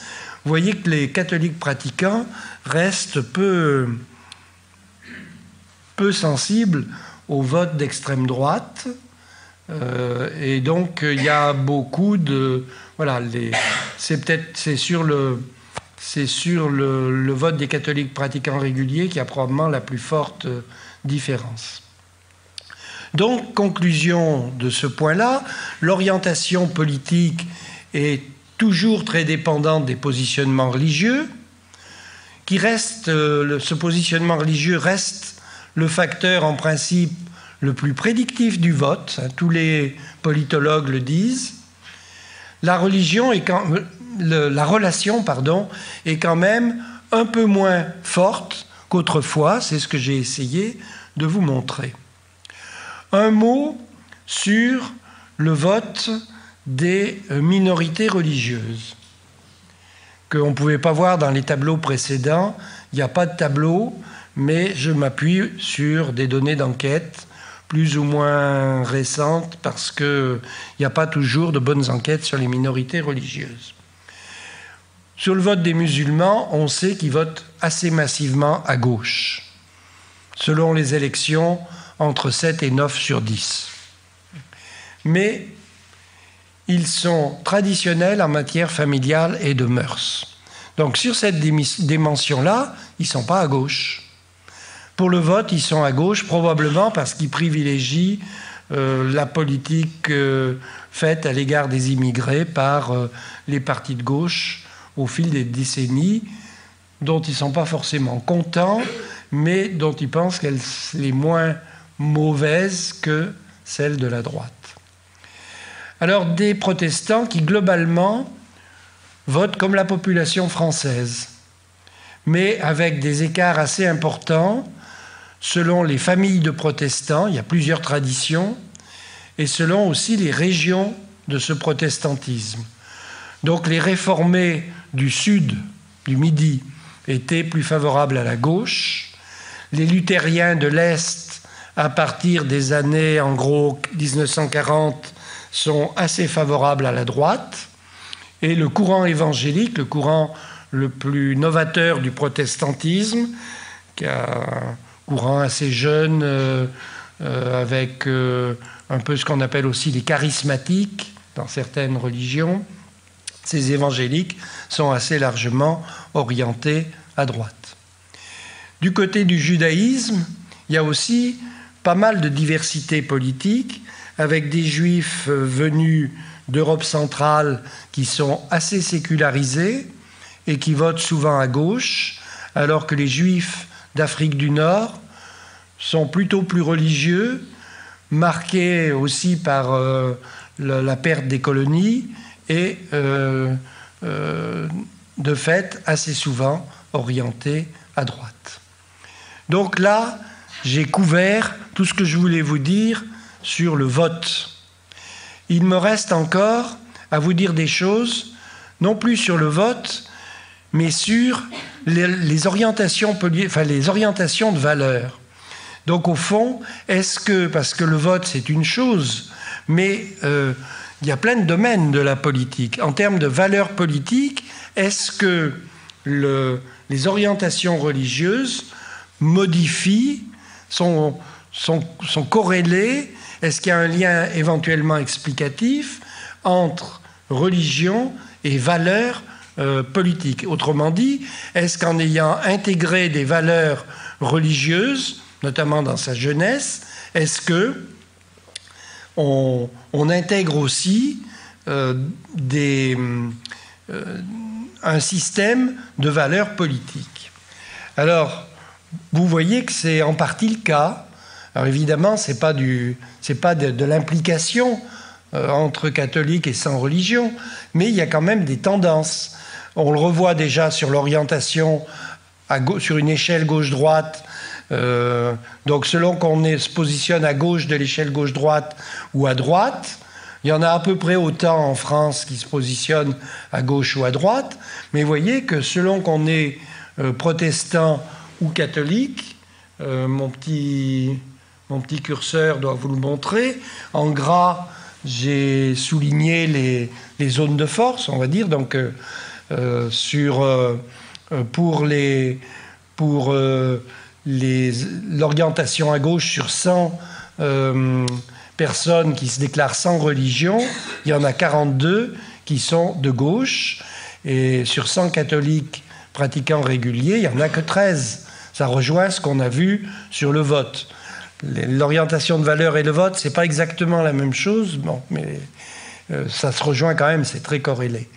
Vous voyez que les catholiques pratiquants restent peu, peu sensibles au vote d'extrême droite. Euh, et donc, il y a beaucoup de. Voilà, c'est peut-être. C'est sur le. C'est sur le vote des catholiques pratiquants réguliers qu'il y a probablement la plus forte différence. Donc, conclusion de ce point-là, l'orientation politique est toujours très dépendante des positionnements religieux, qui reste, euh, ce positionnement religieux reste le facteur en principe le plus prédictif du vote, hein, tous les politologues le disent. La religion est quand, la relation pardon, est quand même un peu moins forte qu'autrefois, c'est ce que j'ai essayé de vous montrer. Un mot sur le vote des minorités religieuses, qu'on ne pouvait pas voir dans les tableaux précédents. Il n'y a pas de tableau, mais je m'appuie sur des données d'enquête plus ou moins récentes parce qu'il n'y a pas toujours de bonnes enquêtes sur les minorités religieuses. Sur le vote des musulmans, on sait qu'ils votent assez massivement à gauche, selon les élections, entre 7 et 9 sur 10. Mais ils sont traditionnels en matière familiale et de mœurs. Donc sur cette dimension-là, ils ne sont pas à gauche. Pour le vote, ils sont à gauche, probablement parce qu'ils privilégient euh, la politique euh, faite à l'égard des immigrés par euh, les partis de gauche au fil des décennies, dont ils ne sont pas forcément contents, mais dont ils pensent qu'elle est moins mauvaise que celle de la droite. Alors des protestants qui globalement votent comme la population française, mais avec des écarts assez importants selon les familles de protestants, il y a plusieurs traditions, et selon aussi les régions de ce protestantisme. Donc les réformés du sud, du midi, étaient plus favorables à la gauche, les luthériens de l'Est, à partir des années en gros 1940, sont assez favorables à la droite, et le courant évangélique, le courant le plus novateur du protestantisme, qui a courant assez jeune, euh, euh, avec euh, un peu ce qu'on appelle aussi les charismatiques dans certaines religions. Ces évangéliques sont assez largement orientés à droite. Du côté du judaïsme, il y a aussi pas mal de diversité politique, avec des juifs venus d'Europe centrale qui sont assez sécularisés et qui votent souvent à gauche, alors que les juifs d'Afrique du Nord sont plutôt plus religieux, marqués aussi par euh, la, perte des colonies et euh, euh, de fait assez souvent orientés à droite. Donc là, j'ai couvert tout ce que je voulais vous dire sur le vote. Il me reste encore à vous dire des choses, non plus sur le vote, mais sur les, orientations, enfin, les orientations de valeur. Donc au fond, est-ce que, parce que le vote c'est une chose, mais euh, il y a plein de domaines de la politique. En termes de valeur politique, est-ce que les orientations religieuses modifient, sont, sont, corrélées Est-ce qu'il y a un lien éventuellement explicatif entre religion et valeurs euh, politiques? Autrement dit, est-ce qu'en ayant intégré des valeurs religieuses, notamment dans sa jeunesse, est-ce que on, intègre aussi euh, euh, un système de valeurs politiques? Alors, vous voyez que c'est en partie le cas. Alors évidemment, ce n'est pas, du, pas de, l'implication euh, entre catholiques et sans religion, mais il y a quand même des tendances. On le revoit déjà sur l'orientation sur une échelle gauche-droite. Euh, donc selon qu'on se positionne à gauche de l'échelle gauche-droite ou à droite, il y en a à peu près autant en France qui se positionnent à gauche ou à droite, mais voyez que selon qu'on est euh, protestant ou catholique, euh, mon, petit, curseur doit vous le montrer, en gras j'ai souligné les, zones de force, on va dire, donc sur euh, pour les pour euh, l'orientation à gauche sur 100 euh, personnes qui se déclarent sans religion, il y en a 42 qui sont de gauche, et sur 100 catholiques pratiquants réguliers, il n'y en a que 13. Ça rejoint ce qu'on a vu sur le vote. L'orientation de valeur et le vote, c'est pas exactement la même chose, mais ça se rejoint quand même, c'est très corrélé.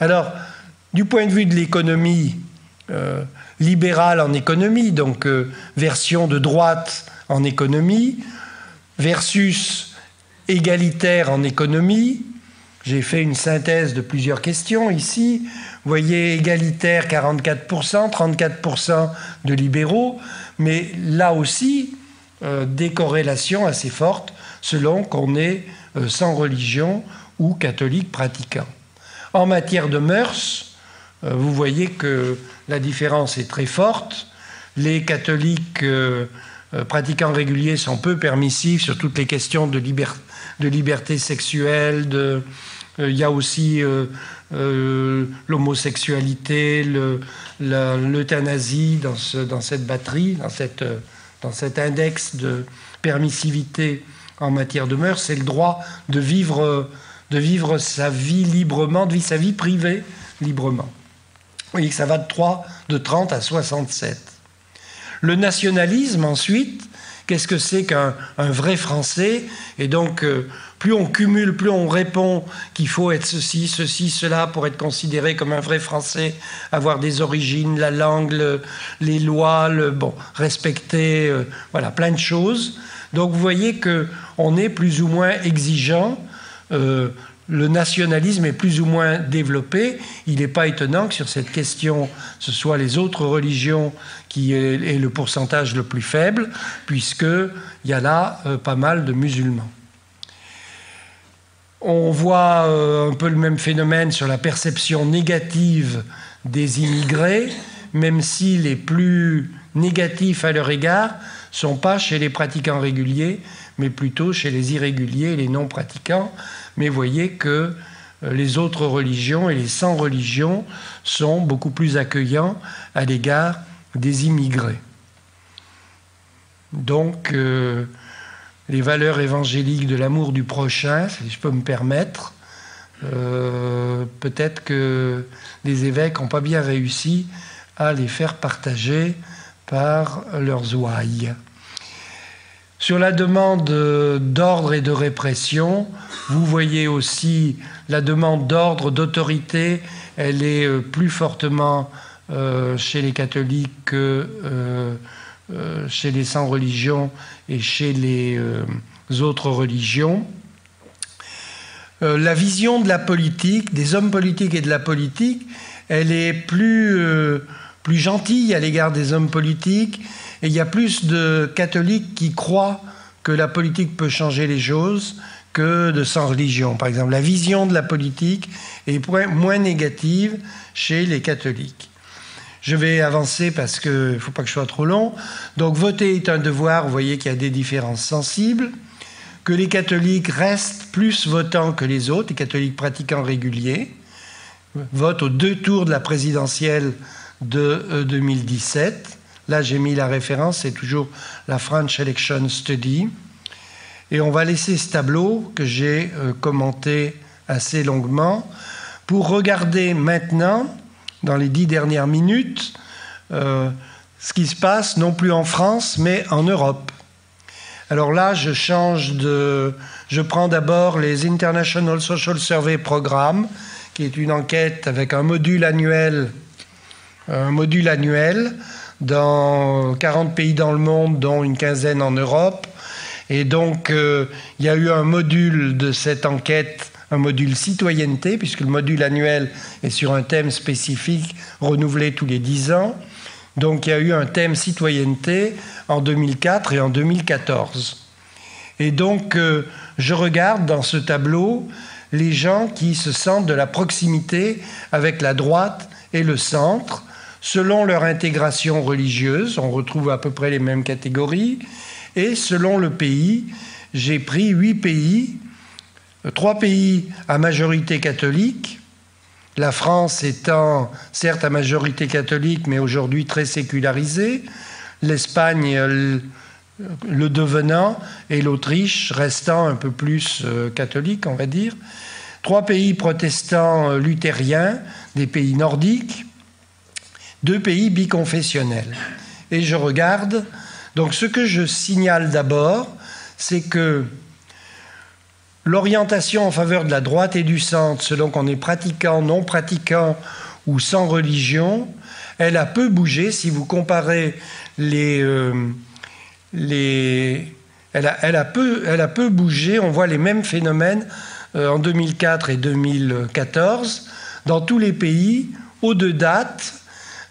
Alors, du point de vue de l'économie, euh, libéral en économie, donc euh, version de droite en économie, versus égalitaire en économie. J'ai fait une synthèse de plusieurs questions ici. Vous voyez, égalitaire 44%, 34% de libéraux, mais là aussi, des corrélations assez fortes selon qu'on est sans religion ou catholique pratiquant. En matière de mœurs, vous voyez que la différence est très forte. Les catholiques pratiquants réguliers sont peu permissifs sur toutes les questions de, de liberté sexuelle, de, il y a aussi euh, l'homosexualité, l'euthanasie dans, cette batterie, dans, cet index de permissivité en matière de mœurs, c'est le droit de vivre, sa vie librement, de vivre sa vie privée librement. Vous voyez que ça va de 3, de 30 à 67. Le nationalisme, ensuite, qu'est-ce que c'est qu'un vrai Français? Et donc, euh, plus on cumule, plus on répond qu'il faut être ceci, ceci, cela pour être considéré comme un vrai Français, avoir des origines, la langue, les lois, bon, respecter, euh, voilà, plein de choses. Donc vous voyez que on est plus ou moins exigeant. Euh, le nationalisme est plus ou moins développé. Il n'est pas étonnant que sur cette question, ce soit les autres religions qui aient le pourcentage le plus faible, puisqu'il y a là euh, pas mal de musulmans. On voit euh, un peu le même phénomène sur la perception négative des immigrés, même si les plus négatifs à leur égard sont pas chez les pratiquants réguliers, mais plutôt chez les irréguliers et les non pratiquants. Mais voyez que euh, les autres religions et les sans religions sont beaucoup plus accueillants à l'égard des immigrés. Donc, euh, les valeurs évangéliques de l'amour du prochain, si je peux me permettre. Euh, peut-être que les évêques n'ont pas bien réussi à les faire partager par leurs ouailles. Sur la demande d'ordre et de répression, vous voyez aussi la demande d'ordre, d'autorité, elle est euh, plus fortement chez les catholiques que euh, chez les sans religions et chez les euh, autres religions. Euh, la vision de la politique, des hommes politiques et de la politique, elle est plus, plus gentille à l'égard des hommes politiques et il y a plus de catholiques qui croient que la politique peut changer les choses que de sans religion. Par exemple, la vision de la politique est moins négative chez les catholiques. Je vais avancer parce qu'il ne faut pas que je sois trop long. Donc voter est un devoir, vous voyez qu'il y a des différences sensibles, que les catholiques restent plus votants que les autres, les catholiques pratiquants réguliers, votent aux deux tours de la présidentielle de 2017. Euh, Là, j'ai mis la référence, c'est toujours la French Election Study. Et on va laisser ce tableau que j'ai euh, commenté assez longuement pour regarder maintenant dans les dix dernières minutes euh, ce qui se passe non plus en France, mais en Europe. Alors là, je change de... Je prends d'abord les International Social Survey Programme, qui est une enquête avec un module annuel, un module annuel dans 40 pays dans le monde, dont une quinzaine en Europe. Et donc, euh, il y a eu un module de cette enquête un module citoyenneté, puisque le module annuel est sur un thème spécifique renouvelé tous les 10 ans. Donc il y a eu un thème citoyenneté en 2004 et en 2014. Et donc euh, je regarde dans ce tableau les gens qui se sentent de la proximité avec la droite et le centre, selon leur intégration religieuse, on retrouve à peu près les mêmes catégories, et selon le pays, j'ai pris huit pays trois pays à majorité catholique, la France étant certes à majorité catholique, mais aujourd'hui très sécularisée, l'Espagne le devenant et l'Autriche restant un peu plus euh, catholique, on va dire. Trois pays protestants euh, luthériens, des pays nordiques, deux pays biconfessionnels. Et je regarde, donc ce que je signale d'abord, c'est que L'orientation en faveur de la droite et du centre, selon qu'on est pratiquant, non pratiquant ou sans religion, elle a peu bougé. Si vous comparez les, euh, elle a peu bougé. On voit les mêmes phénomènes euh, en 2004 et 2014 dans tous les pays. Aux deux dates,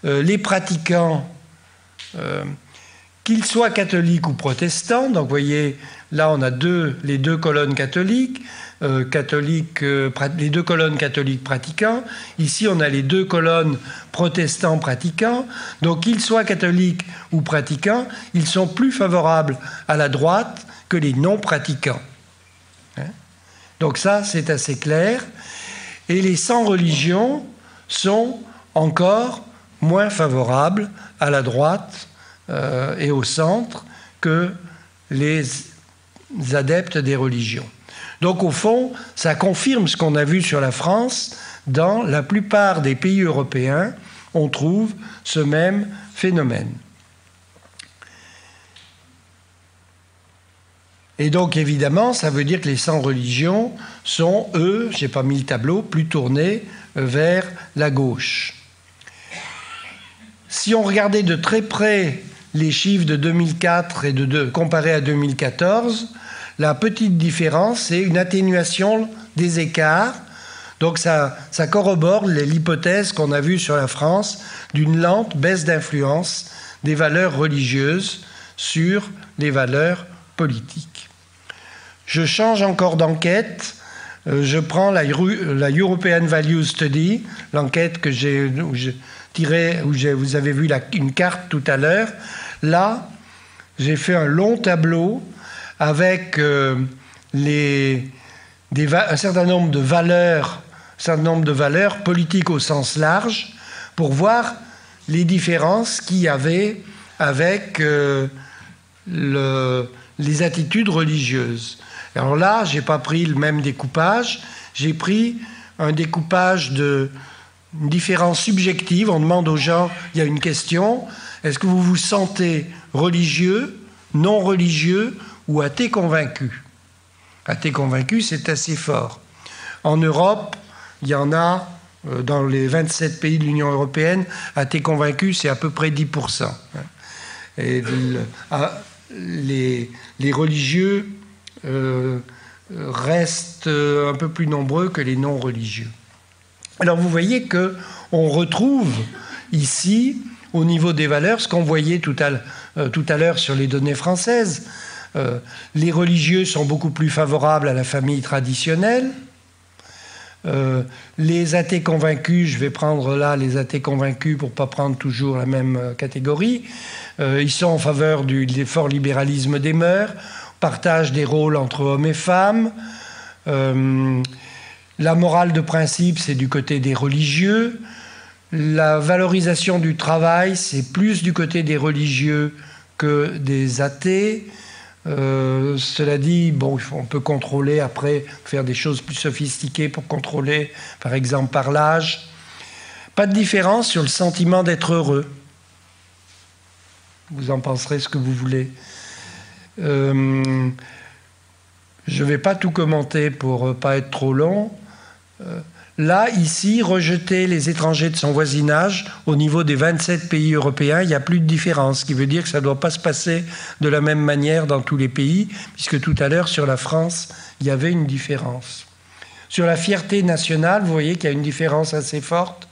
euh, les pratiquants qu'ils soient catholiques ou protestants. Donc, vous voyez, là, on a les deux colonnes catholiques. Euh, euh, les deux colonnes catholiques pratiquants. Ici, on a les deux colonnes protestants pratiquants. Donc, qu'ils soient catholiques ou pratiquants, ils sont plus favorables à la droite que les non pratiquants. Hein? Donc ça, c'est assez clair. Et les sans religion sont encore moins favorables à la droite euh, et au centre que les adeptes des religions. Donc au fond, ça confirme ce qu'on a vu sur la France. Dans la plupart des pays européens, on trouve ce même phénomène. Et donc évidemment, ça veut dire que les sans-religions sont, eux, je n'ai pas mis le tableau, plus tournés vers la gauche. Si on regardait de très près les chiffres de 2004 et de, comparés à 2014, la petite différence, c'est une atténuation des écarts. Donc ça, corrobore l'hypothèse qu'on a vue sur la France d'une lente baisse d'influence des valeurs religieuses sur les valeurs politiques. Je change encore d'enquête. Euh, je prends la, European Value Study, l'enquête que j'ai tirée, où vous avez vu une carte tout à l'heure. Là, j'ai fait un long tableau avec euh, un certain nombre de valeurs, un certain de valeurs politiques au sens large, pour voir les différences qu'il y avait avec euh, les attitudes religieuses. Alors là, je n'ai pas pris le même découpage, j'ai pris un découpage de différence subjective. On demande aux gens, il y a une question, est-ce que vous vous sentez religieux, non religieux ou athée convaincu. Athée convaincu, c'est assez fort. En Europe, il y en a euh, dans les 27 pays de l'Union européenne, athée convaincu, c'est à peu près 10%. Et les, religieux euh, restent un peu plus nombreux que les non religieux. Alors vous voyez que on retrouve ici, au niveau des valeurs, ce qu'on voyait tout à euh, l'heure sur les données françaises, euh, les religieux sont beaucoup plus favorables à la famille traditionnelle. Euh, les athées convaincus, je vais prendre là les athées convaincus pour ne pas prendre toujours la même euh, catégorie, ils sont en faveur du fort libéralisme des mœurs, partage des rôles entre hommes et femmes. la morale de principe, c'est du côté des religieux. La valorisation du travail, c'est plus du côté des religieux que des athées. Euh, cela dit, on peut contrôler après, faire des choses plus sophistiquées pour contrôler, par exemple par l'âge. Pas de différence sur le sentiment d'être heureux. Vous en penserez ce que vous voulez. Euh, je ne vais pas tout commenter pour ne pas être trop long. Euh, Là, ici, rejeter les étrangers de son voisinage au niveau des 27 pays européens, il n'y a plus de différence, ce qui veut dire que ça ne doit pas se passer de la même manière dans tous les pays, puisque tout à l'heure, sur la France, il y avait une différence. Sur la fierté nationale, vous voyez qu'il y a une différence assez forte.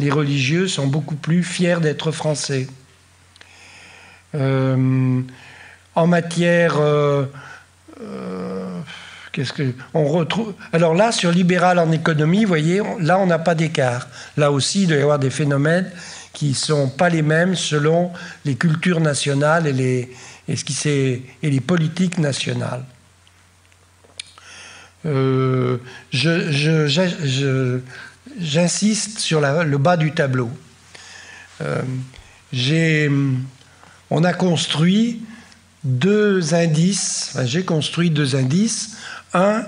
Les religieux sont beaucoup plus fiers d'être français. Euh, en matière... Euh, euh, On retrouve? Alors là, sur libéral en économie, vous voyez, là on n'a pas d'écart. Là aussi, il doit y avoir des phénomènes qui sont pas les mêmes selon les cultures nationales et les et ce qui et les politiques nationales. Euh, j'insiste sur le bas du tableau. Euh, on a construit deux indices, j'ai construit deux indices un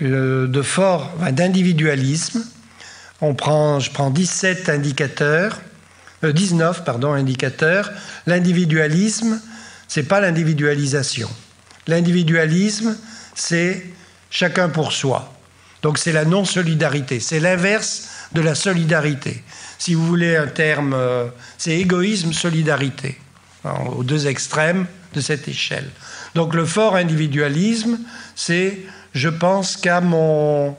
de fort, d'individualisme. On prend, je prends 17 indicateurs, 19 euh, pardon, indicateurs. L'individualisme, c'est pas l'individualisation. L'individualisme, c'est chacun pour soi. Donc c'est la non-solidarité. C'est l'inverse de la solidarité. Si vous voulez un terme, euh, c'est égoïsme-solidarité, aux deux extrêmes de cette échelle. Donc le fort individualisme, c'est je pense qu'à mon,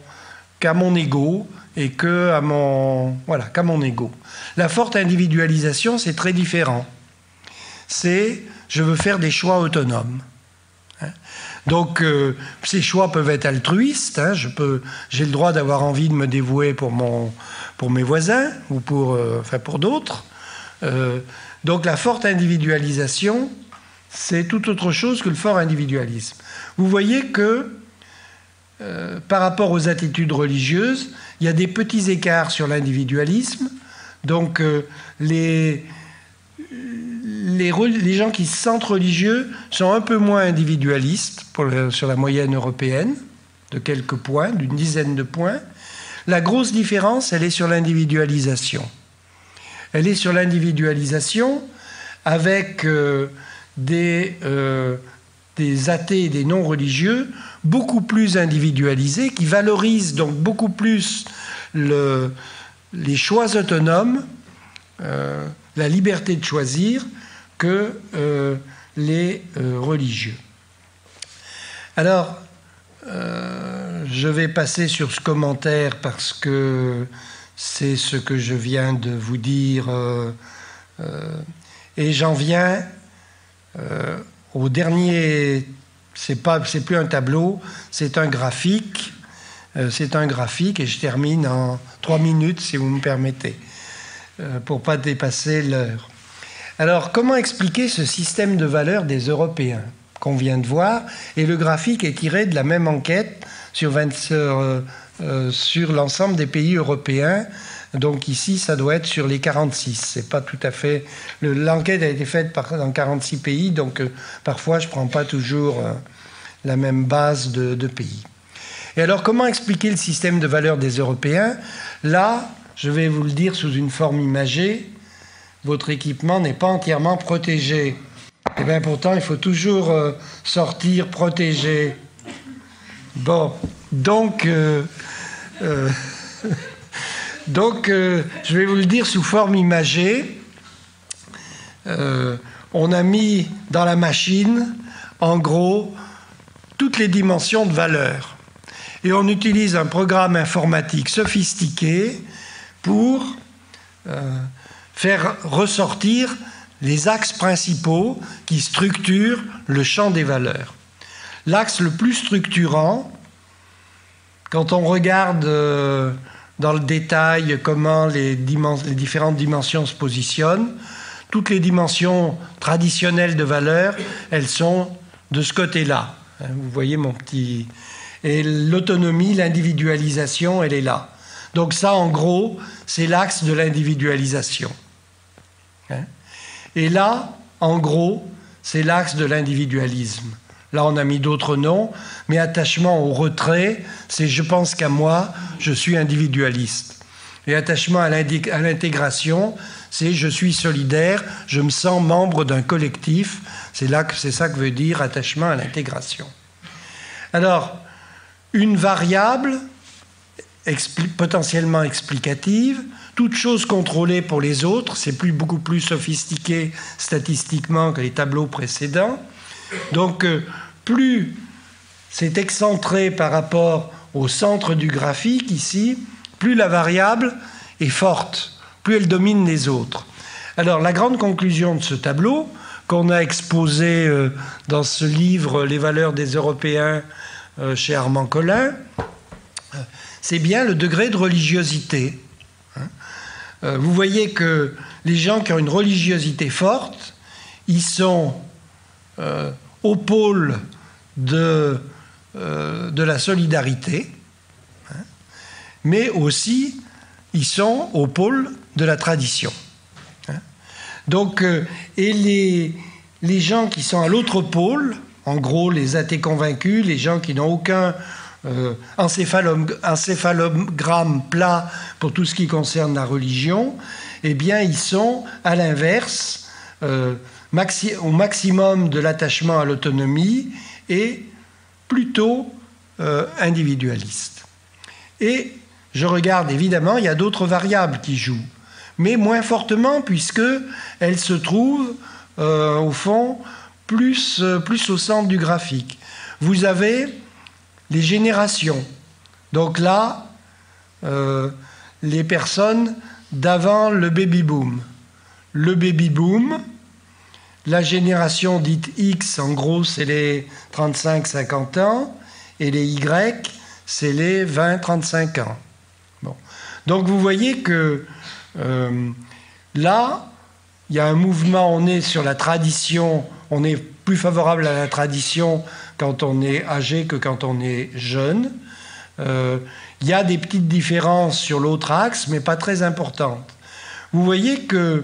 qu'à mon ego et que à mon voilà qu'à mon ego. La forte individualisation, c'est très différent. c'est je veux faire des choix autonomes. Hein. Donc euh, ces choix peuvent être altruistes. Hein. je peux, j'ai le droit d'avoir envie de me dévouer pour mon, pour mes voisins ou pour, euh, enfin pour d'autres. Euh, donc la forte individualisation, c'est tout autre chose que le fort individualisme. Vous voyez que par rapport aux attitudes religieuses, il y a des petits écarts sur l'individualisme. Donc les les, gens qui se sentent religieux sont un peu moins individualistes sur la moyenne européenne, de quelques points, d'une dizaine de points. La grosse différence, elle est sur l'individualisation. Elle est sur l'individualisation avec euh, des, euh, des athées et des non-religieux beaucoup plus individualisés, qui valorisent donc beaucoup plus les choix autonomes, euh, la liberté de choisir, que euh, les euh, religieux. Alors, je vais passer sur ce commentaire parce que c'est ce que je viens de vous dire. et j'en viens au dernier. C'est pas, c'est plus un tableau, c'est un graphique. c'est un graphique et je termine en trois minutes si vous me permettez, pour pas dépasser l'heure. Alors, comment expliquer ce système de valeurs des Européens qu'on vient de voir Et le graphique est tiré de la même enquête sur, euh, euh, sur l'ensemble des pays européens. Donc ici, ça doit être sur les 46. C'est pas tout à fait. L'enquête a été faite dans 46 pays, donc euh, parfois je prends pas toujours la même base de, pays. Et alors, comment expliquer le système de valeurs des Européens? Là, je vais vous le dire sous une forme imagée votre équipement n'est pas entièrement protégé. Et eh bien pourtant, il faut toujours euh, sortir protégé. Bon, donc, euh, euh, [laughs] donc je vais vous le dire sous forme imagée. on a mis dans la machine, en gros, toutes les dimensions de valeur. Et on utilise un programme informatique sophistiqué pour faire ressortir les axes principaux qui structurent le champ des valeurs. L'axe le plus structurant, quand on regarde euh, dans le détail comment les, différentes dimensions se positionnent, toutes les dimensions traditionnelles de valeur, elles sont de ce côté-là. Hein, vous voyez mon petit... Et l'autonomie, l'individualisation, elle est là. Donc ça, en gros, c'est l'axe de l'individualisation. Hein. Et là, en gros, c'est l'axe de l'individualisme. Là, on a mis d'autres noms, mais attachement au retrait, c'est je pense qu'à moi, je suis individualiste. Et attachement à l'intégration, c'est je suis solidaire, je me sens membre d'un collectif. C'est là que c'est ça que veut dire attachement à l'intégration. Alors, une variable potentiellement explicative, toute chose contrôlée pour les autres, c'est plus, beaucoup plus sophistiqué statistiquement que les tableaux précédents. Donc, euh, plus c'est excentré par rapport au centre du graphique ici, plus la variable est forte, plus elle domine les autres. Alors, la grande conclusion de ce tableau, qu'on a exposé euh, dans ce livre Les valeurs des Européens euh, chez Armand Collin, c'est bien le degré de religiosité euh, vous voyez que les gens qui ont une religiosité forte, ils sont euh, au pôle de, euh, de la solidarité, hein, mais aussi ils sont au pôle de la tradition. Hein. Donc, et les, les gens qui sont à l'autre pôle, en gros les athées convaincus, les gens qui n'ont aucun euh, encéphalogramme plat pour tout ce qui concerne la religion, eh bien, ils sont, à l'inverse, euh, au maximum de l'attachement à l'autonomie et plutôt euh, individualistes. Et je regarde, évidemment, il y a d'autres variables qui jouent, mais moins fortement puisque elles se trouvent, au fond, plus, plus au centre du graphique. Vous avez les générations. Donc là, euh, les personnes d'avant le baby-boom. Le baby-boom, La génération dite X, en gros, c'est les 35-50 ans, et les Y, c'est les 20-35 ans. Bon. Donc vous voyez que euh, là, il y a un mouvement, on est sur la tradition, on est plus favorable à la tradition quand on est âgé que quand on est jeune. Euh, il y a des petites différences sur l'autre axe, mais pas très importantes. Vous voyez que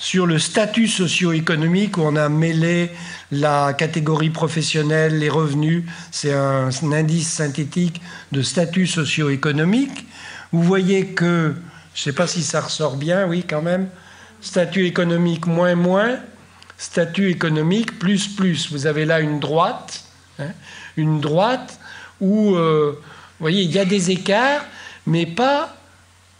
sur le statut socio-économique, où on a mêlé la catégorie professionnelle, les revenus, c'est un, indice synthétique de statut socio-économique. Vous voyez que, je ne sais pas si ça ressort bien, oui quand même, statut économique moins moins, statut économique plus plus. Vous avez là une droite, hein, une droite où, euh, vous voyez, il y a des écarts, mais pas,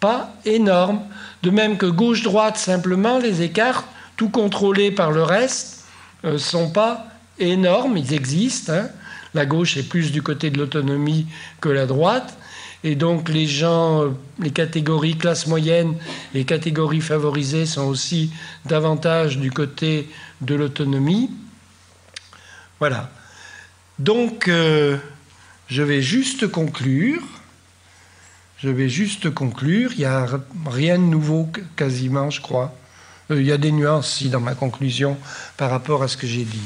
pas énormes. De même que gauche-droite, simplement, les écarts, tout contrôlés par le reste, ne euh, sont pas énormes, ils existent. Hein. La gauche est plus du côté de l'autonomie que la droite. Et donc les gens, euh, les catégories classe moyenne et catégories favorisées sont aussi davantage du côté de l'autonomie. Voilà. Donc euh, je vais juste conclure. Je vais juste conclure. Il n'y a rien de nouveau quasiment, je crois. Euh, il y a des nuances si dans ma conclusion par rapport à ce que j'ai dit.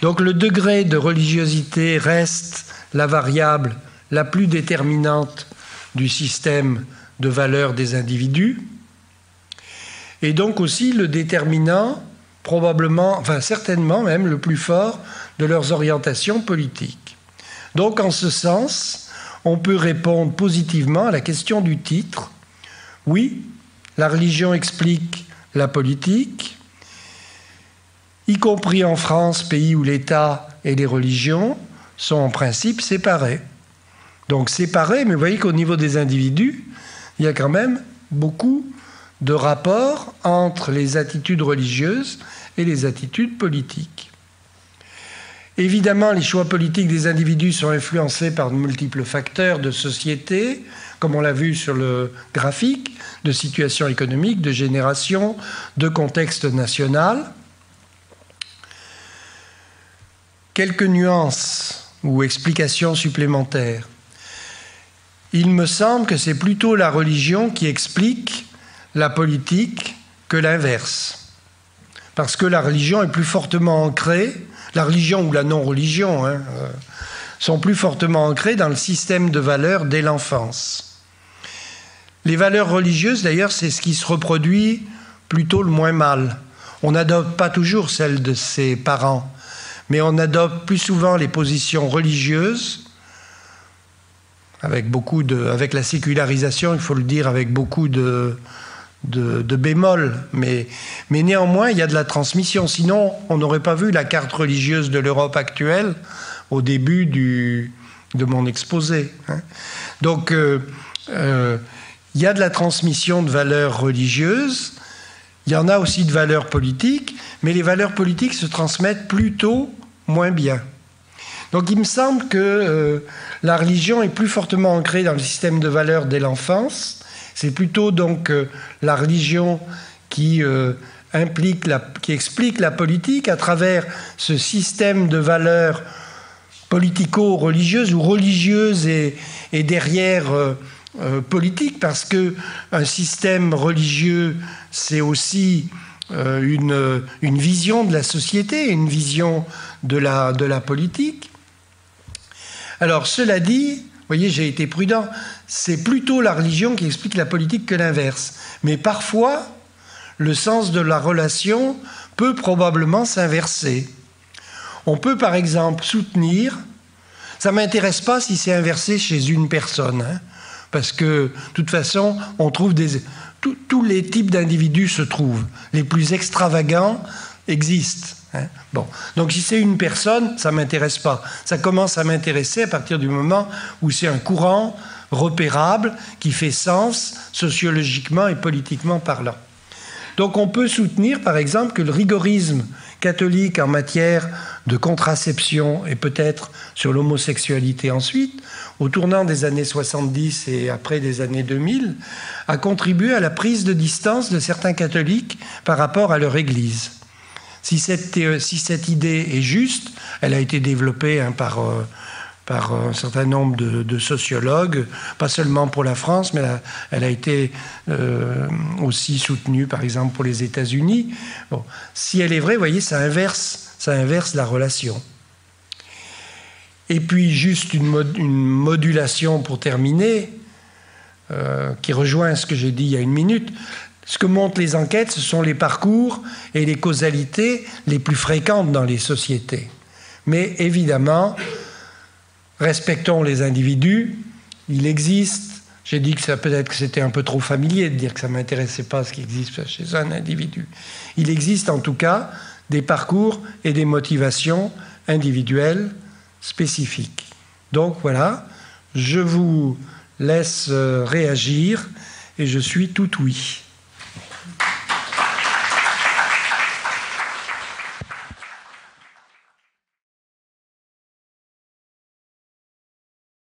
Donc le degré de religiosité reste la variable la plus déterminante du système de valeurs des individus, et donc aussi le déterminant, probablement, enfin certainement même le plus fort de leurs orientations politiques. Donc en ce sens, on peut répondre positivement à la question du titre. Oui, la religion explique la politique, y compris en France, pays où l'État et les religions sont en principe séparés. Donc séparés, mais vous voyez qu'au niveau des individus, il y a quand même beaucoup de rapports entre les attitudes religieuses et les attitudes politiques. Évidemment, les choix politiques des individus sont influencés par de multiples facteurs de société, comme on l'a vu sur le graphique, de situation économique, de génération, de contexte national. Quelques nuances ou explications supplémentaires. Il me semble que c'est plutôt la religion qui explique la politique que l'inverse. Parce que la religion est plus fortement ancrée la religion ou la non-religion, hein, euh, sont plus fortement ancrées dans le système de valeurs dès l'enfance. Les valeurs religieuses, d'ailleurs, c'est ce qui se reproduit plutôt le moins mal. On n'adopte pas toujours celles de ses parents, mais on adopte plus souvent les positions religieuses, avec beaucoup de, avec la sécularisation, il faut le dire, avec beaucoup de, de, bémol, mais, mais néanmoins, il y a de la transmission. Sinon, on n'aurait pas vu la carte religieuse de l'Europe actuelle au début du, de mon exposé. Hein. Donc, euh, euh, il y a de la transmission de valeurs religieuses, il y en a aussi de valeurs politiques, mais les valeurs politiques se transmettent plutôt moins bien. Donc il me semble que euh, la religion est plus fortement ancrée dans le système de valeurs dès l'enfance, c'est plutôt donc euh, la religion qui, euh, qui explique la politique à travers ce système de valeurs politico-religieuses ou religieuses et, derrière euh, politique, parce que un système religieux, c'est aussi une, vision de la société, une vision de la politique. Alors, cela dit, voyez, j'ai été prudent. C'est plutôt la religion qui explique la politique que l'inverse. Mais parfois, le sens de la relation peut probablement s'inverser. On peut par exemple soutenir, ça m'intéresse pas si c'est inversé chez une personne, hein, parce que de toute façon, on trouve des... tous les types d'individus se trouvent. Les plus extravagants existent. Hein. bon. Donc si c'est une personne, ça ne m'intéresse pas. Ça commence à m'intéresser à partir du moment où c'est un courant repérable qui fait sens sociologiquement et politiquement parlant. Donc on peut soutenir par exemple que le rigorisme catholique en matière de contraception et peut-être sur l'homosexualité ensuite, au tournant des années 70 et après des années 2000, a contribué à la prise de distance de certains catholiques par rapport à leur Église. Si cette, si cette idée est juste, elle a été développée hein, par, euh, par un certain nombre de, sociologues, pas seulement pour la France, mais elle a, été euh, aussi soutenue, par exemple, pour les États-Unis. Bon, si elle est vraie, vous voyez, ça inverse, ça inverse la relation. Et puis, juste une, modulation pour terminer, euh, qui rejoint ce que j'ai dit il y a une minute. Ce que montrent les enquêtes, ce sont les parcours et les causalités les plus fréquentes dans les sociétés. Mais évidemment, respectons les individus, il existe, j'ai dit que ça peut-être que c'était un peu trop familier de dire que ça ne m'intéressait pas ce qui existe chez un individu. Il existe en tout cas des parcours et des motivations individuelles spécifiques. Donc voilà, je vous laisse euh, réagir et je suis tout oui.